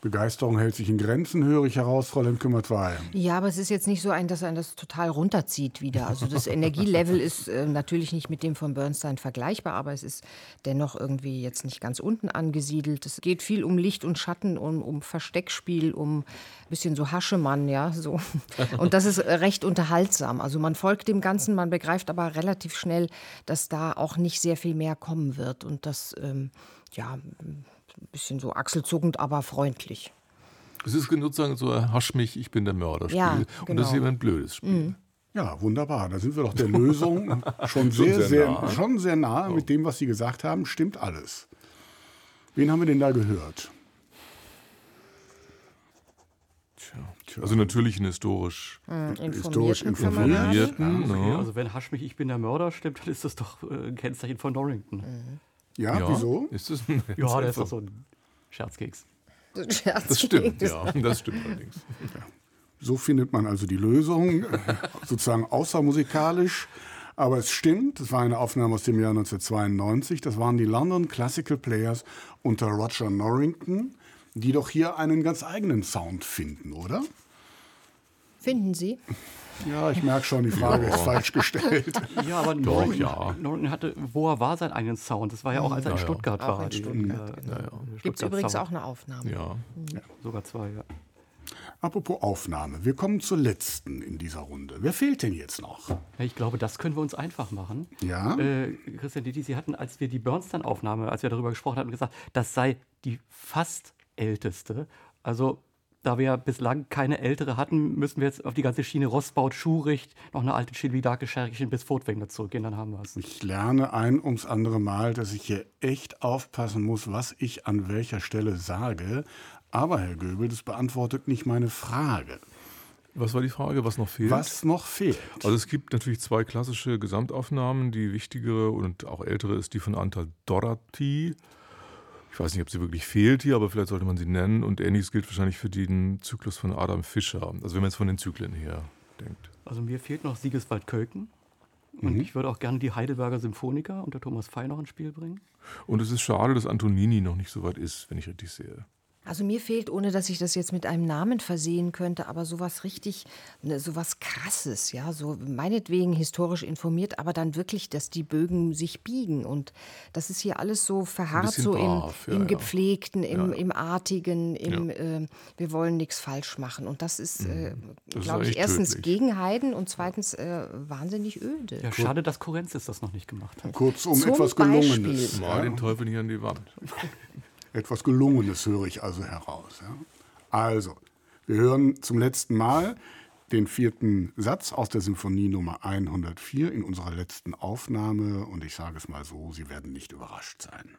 Begeisterung hält sich in Grenzen, höre ich heraus, Frau Lemke-Matwei. Ja, aber es ist jetzt nicht so ein, dass ein das total runterzieht wieder. Also das Energielevel ist äh, natürlich nicht mit dem von Bernstein vergleichbar, aber es ist dennoch irgendwie jetzt nicht ganz unten angesiedelt. Es geht viel um Licht und Schatten, um, um Versteckspiel, um ein bisschen so Haschemann, ja, so. Und das ist recht unterhaltsam. Also man folgt dem Ganzen, man begreift aber relativ schnell, dass da auch nicht sehr viel mehr kommen wird und das, ähm, ja, ein bisschen so achselzuckend, aber freundlich. Es ist sozusagen so ein Hasch mich, ich bin der Mörder Spiel. Ja, genau. Und das ist genau. eben ein blödes Spiel. Mhm. Ja, wunderbar. Da sind wir doch der Lösung schon sehr, sehr, sehr nah. schon sehr nah oh. mit dem, was Sie gesagt haben. Stimmt alles. Wen haben wir denn da gehört? Tja. Also natürlich einen historisch, mhm, historisch informierten. Ja, okay. Also wenn Hasch mich, ich bin der Mörder stimmt, dann ist das doch äh, ein Kennzeichen von Norrington. Mhm. Ja, ja, wieso? Ist das ein ja, der ist doch so ein Scherzkeks. Scherzkeks. Das stimmt, ja, das stimmt allerdings. Ja. So findet man also die Lösung, sozusagen außermusikalisch. Aber es stimmt, es war eine Aufnahme aus dem Jahr 1992. Das waren die London Classical Players unter Roger Norrington, die doch hier einen ganz eigenen Sound finden, oder? Finden Sie? Ja, ich merke schon, die Frage ja. ist falsch gestellt. Ja, aber Doch, Norton, ja. Norton hatte, wo er war, seinen eigenen Sound. Das war ja auch, als er in ja, Stuttgart war. In Stuttgart, genau. ja, Gibt es übrigens auch eine Aufnahme. Ja. Mhm. Sogar zwei, ja. Apropos Aufnahme, wir kommen zur letzten in dieser Runde. Wer fehlt denn jetzt noch? Ich glaube, das können wir uns einfach machen. Ja. Äh, Christian Ditti, Sie hatten, als wir die Bernstein-Aufnahme, als wir darüber gesprochen hatten, gesagt, das sei die fast älteste. Also da wir bislang keine ältere hatten, müssen wir jetzt auf die ganze Schiene Rostbaut, Schuhricht, noch eine alte Chilvidake, Scherchen bis Furtwängler zurückgehen, dann haben wir es. Ich lerne ein ums andere Mal, dass ich hier echt aufpassen muss, was ich an welcher Stelle sage. Aber, Herr Göbel, das beantwortet nicht meine Frage. Was war die Frage, was noch fehlt? Was noch fehlt? Also es gibt natürlich zwei klassische Gesamtaufnahmen. Die wichtigere und auch ältere ist die von Antal Dorati. Ich weiß nicht, ob sie wirklich fehlt hier, aber vielleicht sollte man sie nennen. Und ähnliches gilt wahrscheinlich für den Zyklus von Adam Fischer. Also wenn man jetzt von den Zyklen her denkt. Also mir fehlt noch Siegeswald Kölken. Und mhm. ich würde auch gerne die Heidelberger Symphoniker unter Thomas Fey noch ins Spiel bringen. Und es ist schade, dass Antonini noch nicht so weit ist, wenn ich richtig sehe. Also mir fehlt, ohne dass ich das jetzt mit einem Namen versehen könnte, aber sowas richtig, ne, sowas krasses, ja, so meinetwegen historisch informiert, aber dann wirklich, dass die Bögen sich biegen und das ist hier alles so verharrt, so brav, im, ja, im Gepflegten, im, ja. im Artigen, im äh, wir wollen nichts falsch machen und das ist, äh, mhm. glaube ich, erstens tödlich. gegen Heiden und zweitens äh, wahnsinnig öde. Ja, schade, dass Kurenzis das noch nicht gemacht hat. Kurzum, Zum etwas Gelungenes. Mal den Teufel nicht an die Wand. Etwas Gelungenes höre ich also heraus. Ja. Also, wir hören zum letzten Mal den vierten Satz aus der Symphonie Nummer 104 in unserer letzten Aufnahme und ich sage es mal so, Sie werden nicht überrascht sein.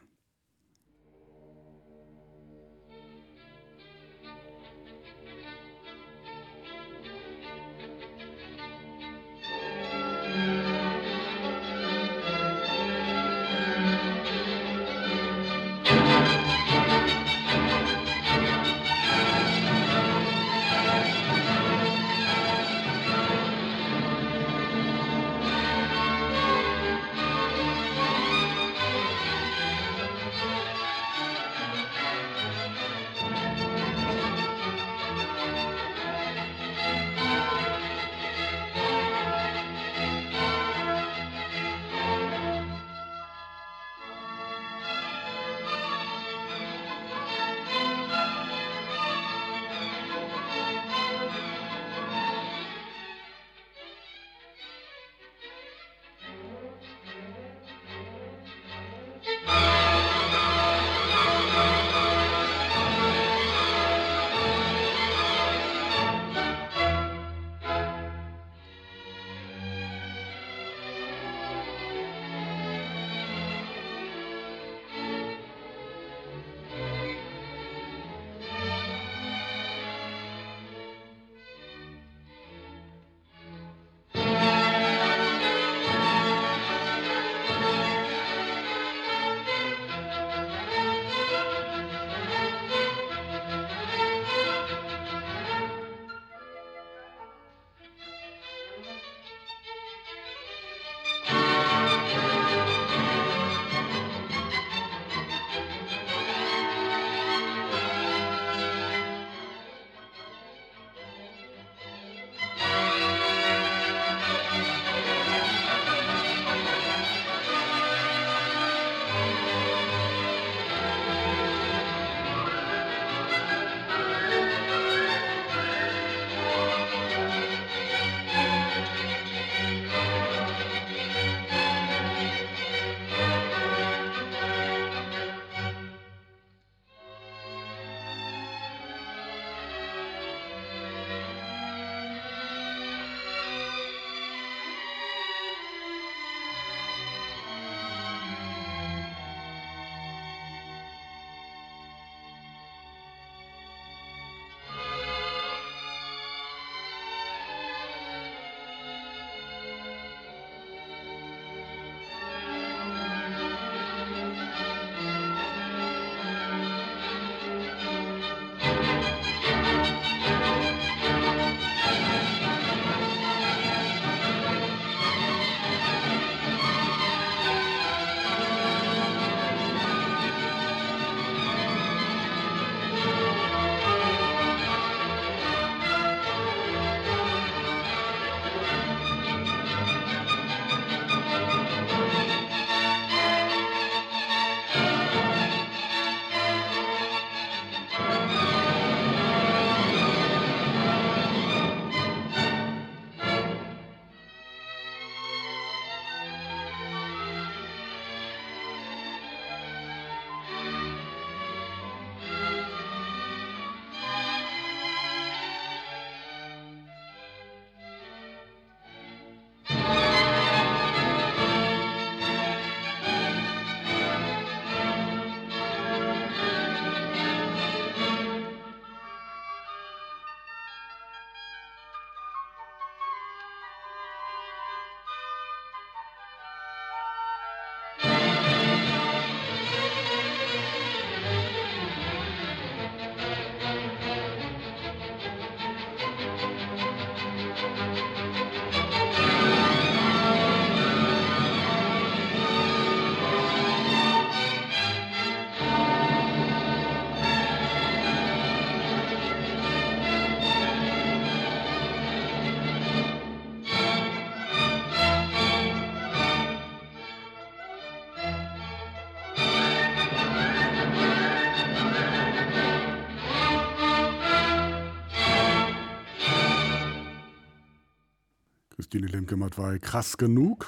Lemke war krass genug.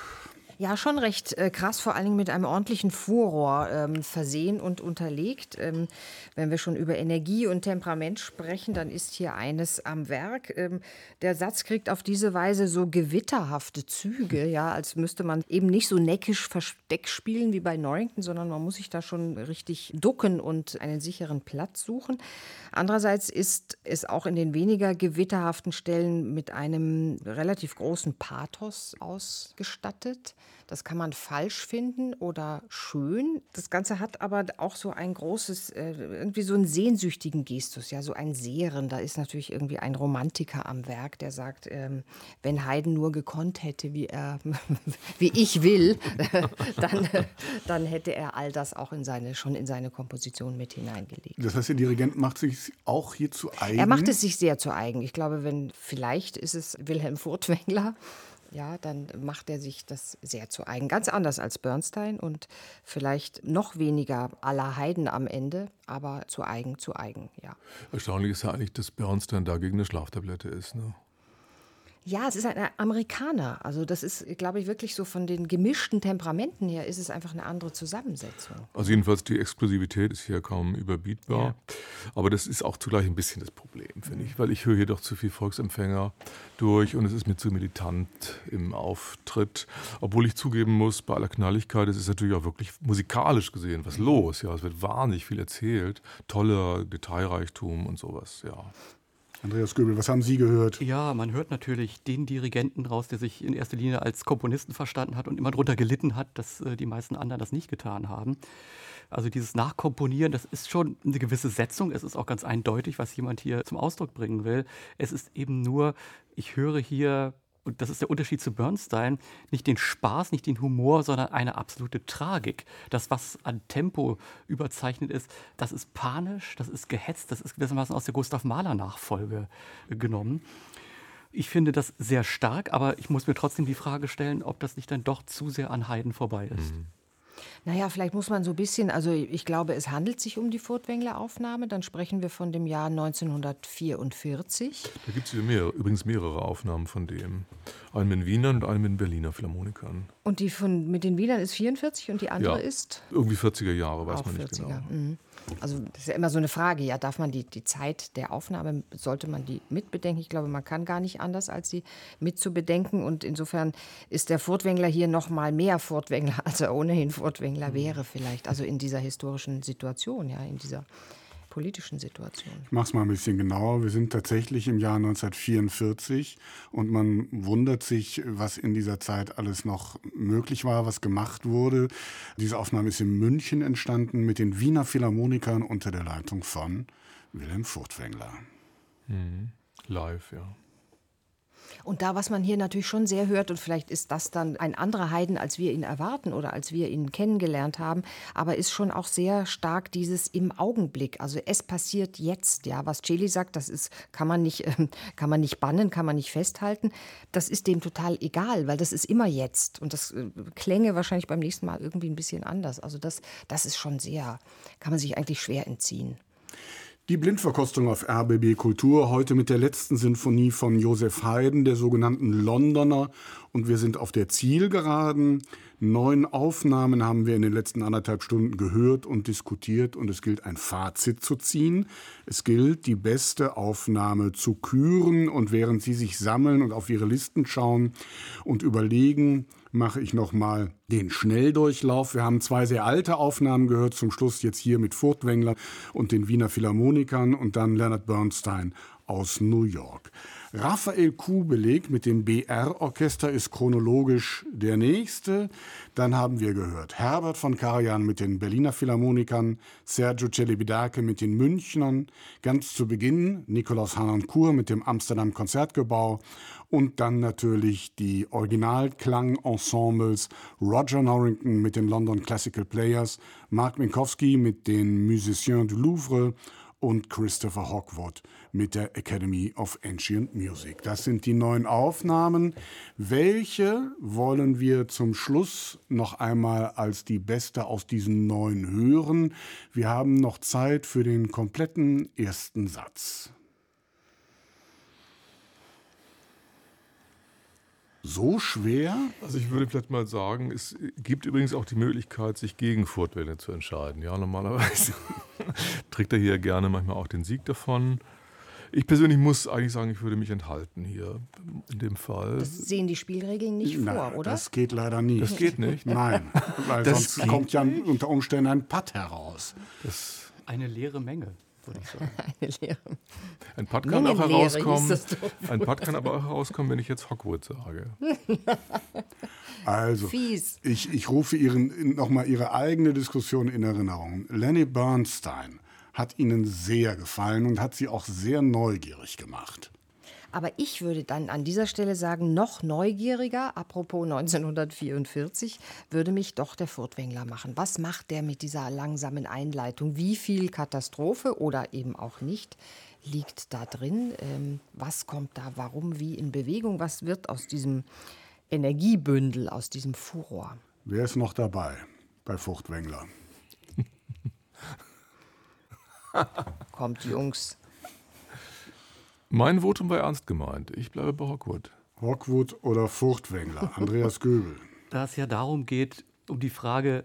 Ja, schon recht äh, krass, vor allen Dingen mit einem ordentlichen Furor ähm, versehen und unterlegt. Ähm, wenn wir schon über Energie und Temperament sprechen, dann ist hier eines am Werk. Ähm, der Satz kriegt auf diese Weise so gewitterhafte Züge, ja, als müsste man eben nicht so neckisch Versteck spielen wie bei Norrington, sondern man muss sich da schon richtig ducken und einen sicheren Platz suchen. Andererseits ist es auch in den weniger gewitterhaften Stellen mit einem relativ großen Pathos ausgestattet. Das kann man falsch finden oder schön. Das Ganze hat aber auch so ein großes, äh, irgendwie so einen sehnsüchtigen Gestus, ja, so ein Sehren. Da ist natürlich irgendwie ein Romantiker am Werk, der sagt, ähm, wenn Haydn nur gekonnt hätte, wie er, wie ich will, dann, dann hätte er all das auch in seine, schon in seine Komposition mit hineingelegt. Das heißt, der Dirigent macht sich auch hier zu eigen? Er macht es sich sehr zu eigen. Ich glaube, wenn vielleicht ist es Wilhelm Furtwängler, ja, dann macht er sich das sehr zu eigen. Ganz anders als Bernstein und vielleicht noch weniger aller Heiden am Ende, aber zu eigen, zu eigen, ja. Erstaunlich ist ja eigentlich, dass Bernstein dagegen eine Schlaftablette ist. Ne? Ja, es ist ein Amerikaner. Also das ist, glaube ich, wirklich so von den gemischten Temperamenten her ist es einfach eine andere Zusammensetzung. Also jedenfalls die Exklusivität ist hier kaum überbietbar. Ja. Aber das ist auch zugleich ein bisschen das Problem, finde ich, weil ich höre hier doch zu viel Volksempfänger durch und es ist mir zu militant im Auftritt. Obwohl ich zugeben muss, bei aller Knalligkeit, es ist natürlich auch wirklich musikalisch gesehen was los. Ja, es wird wahnsinnig viel erzählt, toller Detailreichtum und sowas. Ja. Andreas Göbel, was haben Sie gehört? Ja, man hört natürlich den Dirigenten raus, der sich in erster Linie als Komponisten verstanden hat und immer darunter gelitten hat, dass äh, die meisten anderen das nicht getan haben. Also dieses Nachkomponieren, das ist schon eine gewisse Setzung. Es ist auch ganz eindeutig, was jemand hier zum Ausdruck bringen will. Es ist eben nur, ich höre hier und das ist der Unterschied zu Bernstein, nicht den Spaß, nicht den Humor, sondern eine absolute Tragik. Das, was an Tempo überzeichnet ist, das ist panisch, das ist gehetzt, das ist gewissermaßen aus der Gustav Mahler Nachfolge genommen. Ich finde das sehr stark, aber ich muss mir trotzdem die Frage stellen, ob das nicht dann doch zu sehr an Heiden vorbei ist. Mhm. Naja, vielleicht muss man so ein bisschen, also ich glaube, es handelt sich um die Furtwängler-Aufnahme. Dann sprechen wir von dem Jahr 1944. Da gibt es mehr, übrigens mehrere Aufnahmen von dem. Einen mit Wienern und einen mit Berliner Philharmonikern. Und die von, mit den Wienern ist 44 und die andere ja, ist? Irgendwie 40er Jahre, weiß man nicht 40er. genau. Mhm. Also das ist ja immer so eine Frage, ja, darf man die, die Zeit der Aufnahme, sollte man die mitbedenken? Ich glaube, man kann gar nicht anders, als sie mitzubedenken. Und insofern ist der Furtwängler hier noch mal mehr Furtwängler, als er ohnehin Furtwängler mhm. wäre vielleicht. Also in dieser historischen Situation, ja, in dieser politischen Situation. Ich mache es mal ein bisschen genauer. Wir sind tatsächlich im Jahr 1944 und man wundert sich, was in dieser Zeit alles noch möglich war, was gemacht wurde. Diese Aufnahme ist in München entstanden mit den Wiener Philharmonikern unter der Leitung von Wilhelm Furtwängler. Mhm. Live, ja. Und da, was man hier natürlich schon sehr hört, und vielleicht ist das dann ein anderer Haydn, als wir ihn erwarten oder als wir ihn kennengelernt haben, aber ist schon auch sehr stark dieses im Augenblick. Also es passiert jetzt, ja, was Celi sagt, das ist, kann man nicht, äh, kann man nicht bannen, kann man nicht festhalten. Das ist dem total egal, weil das ist immer jetzt. Und das äh, klänge wahrscheinlich beim nächsten Mal irgendwie ein bisschen anders. Also das, das ist schon sehr, kann man sich eigentlich schwer entziehen. Die Blindverkostung auf RBB Kultur heute mit der letzten Sinfonie von Joseph Haydn, der sogenannten Londoner. Und wir sind auf der Zielgeraden. Neun Aufnahmen haben wir in den letzten anderthalb Stunden gehört und diskutiert und es gilt ein Fazit zu ziehen. Es gilt, die beste Aufnahme zu küren und während Sie sich sammeln und auf Ihre Listen schauen und überlegen, mache ich nochmal den Schnelldurchlauf. Wir haben zwei sehr alte Aufnahmen gehört, zum Schluss jetzt hier mit Furtwängler und den Wiener Philharmonikern und dann Leonard Bernstein aus New York. Raphael Kubelik mit dem BR-Orchester ist chronologisch der nächste. Dann haben wir gehört Herbert von Karajan mit den Berliner Philharmonikern, Sergio Celibidache mit den Münchnern, ganz zu Beginn Nikolaus Hanancourt mit dem Amsterdam Konzertgebau und dann natürlich die Originalklang-Ensembles Roger Norrington mit den London Classical Players, Mark Minkowski mit den Musiciens du Louvre und Christopher Hawkwood mit der Academy of Ancient Music. Das sind die neuen Aufnahmen. Welche wollen wir zum Schluss noch einmal als die beste aus diesen neuen hören? Wir haben noch Zeit für den kompletten ersten Satz. So schwer? Also ich würde vielleicht mal sagen, es gibt übrigens auch die Möglichkeit, sich gegen Furtwängler zu entscheiden. Ja, normalerweise trägt er hier gerne manchmal auch den Sieg davon. Ich persönlich muss eigentlich sagen, ich würde mich enthalten hier in dem Fall. Das sehen die Spielregeln nicht Na, vor, oder? Das geht leider nicht. Das geht nicht. Nein, weil Das sonst kommt ja unter Umständen ein Putt heraus. Das, Eine leere Menge, würde ich sagen. Eine Lehre. ein Putt kann auch herauskommen. Ein Putt kann aber auch herauskommen, wenn ich jetzt Hogwarts sage. Also, Fies. ich, ich rufe Ihren nochmal Ihre eigene Diskussion in Erinnerung. Lenny Bernstein hat Ihnen sehr gefallen und hat Sie auch sehr neugierig gemacht. Aber ich würde dann an dieser Stelle sagen, noch neugieriger, apropos 1944, würde mich doch der Furtwängler machen. Was macht der mit dieser langsamen Einleitung? Wie viel Katastrophe oder eben auch nicht liegt da drin? Ähm, was kommt da, warum, wie in Bewegung? Was wird aus diesem Energiebündel, aus diesem Furor? Wer ist noch dabei bei Furtwängler? Kommt, Jungs. Mein Votum war ernst gemeint. Ich bleibe bei Hogwarts. Rockwood oder Furtwängler? Andreas Göbel. Da es ja darum geht, um die Frage,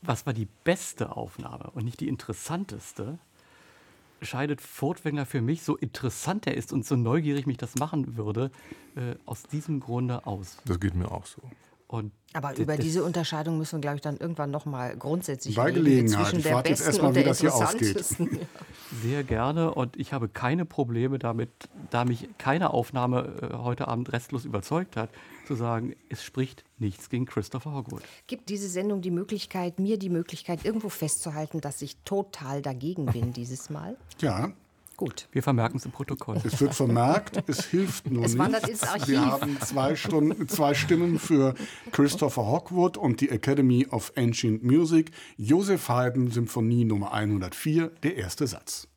was war die beste Aufnahme und nicht die interessanteste, scheidet Furtwängler für mich, so interessant er ist und so neugierig mich das machen würde, äh, aus diesem Grunde aus. Das geht mir auch so. Und Aber über diese Unterscheidung müssen wir, glaube ich, dann irgendwann noch mal grundsätzlich Bei reden Gelegenheit. zwischen Ich der warte jetzt besten erst mal, und wie der das hier ausgeht. Sehr gerne und ich habe keine Probleme damit, da mich keine Aufnahme äh, heute Abend restlos überzeugt hat, zu sagen, es spricht nichts gegen Christopher Hogwood. Gibt diese Sendung die Möglichkeit, mir die Möglichkeit, irgendwo festzuhalten, dass ich total dagegen bin dieses Mal? Ja, Gut. Wir vermerken es im Protokoll. es wird vermerkt, es hilft nur Es nicht. wandert ins Archiv. Wir haben zwei, Stunden, zwei Stimmen für Christopher Hogwood und die Academy of Ancient Music. Joseph Haydn, Symphonie Nummer 104, der erste Satz.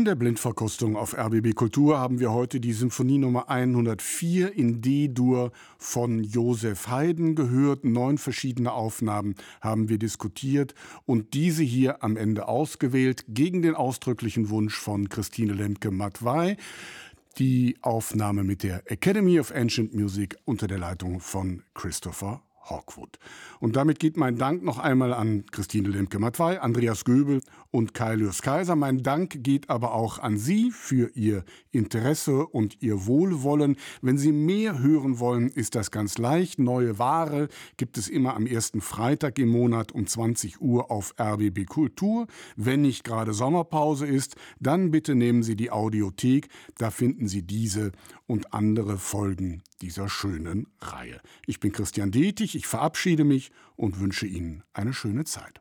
In der Blindverkostung auf RBB Kultur haben wir heute die Symphonie Nummer 104 in D-Dur von Josef Haydn gehört. Neun verschiedene Aufnahmen haben wir diskutiert und diese hier am Ende ausgewählt gegen den ausdrücklichen Wunsch von Christine Lemke-Matwei. Die Aufnahme mit der Academy of Ancient Music unter der Leitung von Christopher Hawkwood. Und damit geht mein Dank noch einmal an Christine Lemke-Matwei, Andreas Göbel und Kailius Kaiser. Mein Dank geht aber auch an Sie für Ihr Interesse und Ihr Wohlwollen. Wenn Sie mehr hören wollen, ist das ganz leicht. Neue Ware gibt es immer am ersten Freitag im Monat um 20 Uhr auf RBB Kultur. Wenn nicht gerade Sommerpause ist, dann bitte nehmen Sie die Audiothek. Da finden Sie diese und andere Folgen dieser schönen Reihe. Ich bin Christian Detig, ich verabschiede mich und wünsche Ihnen eine schöne Zeit.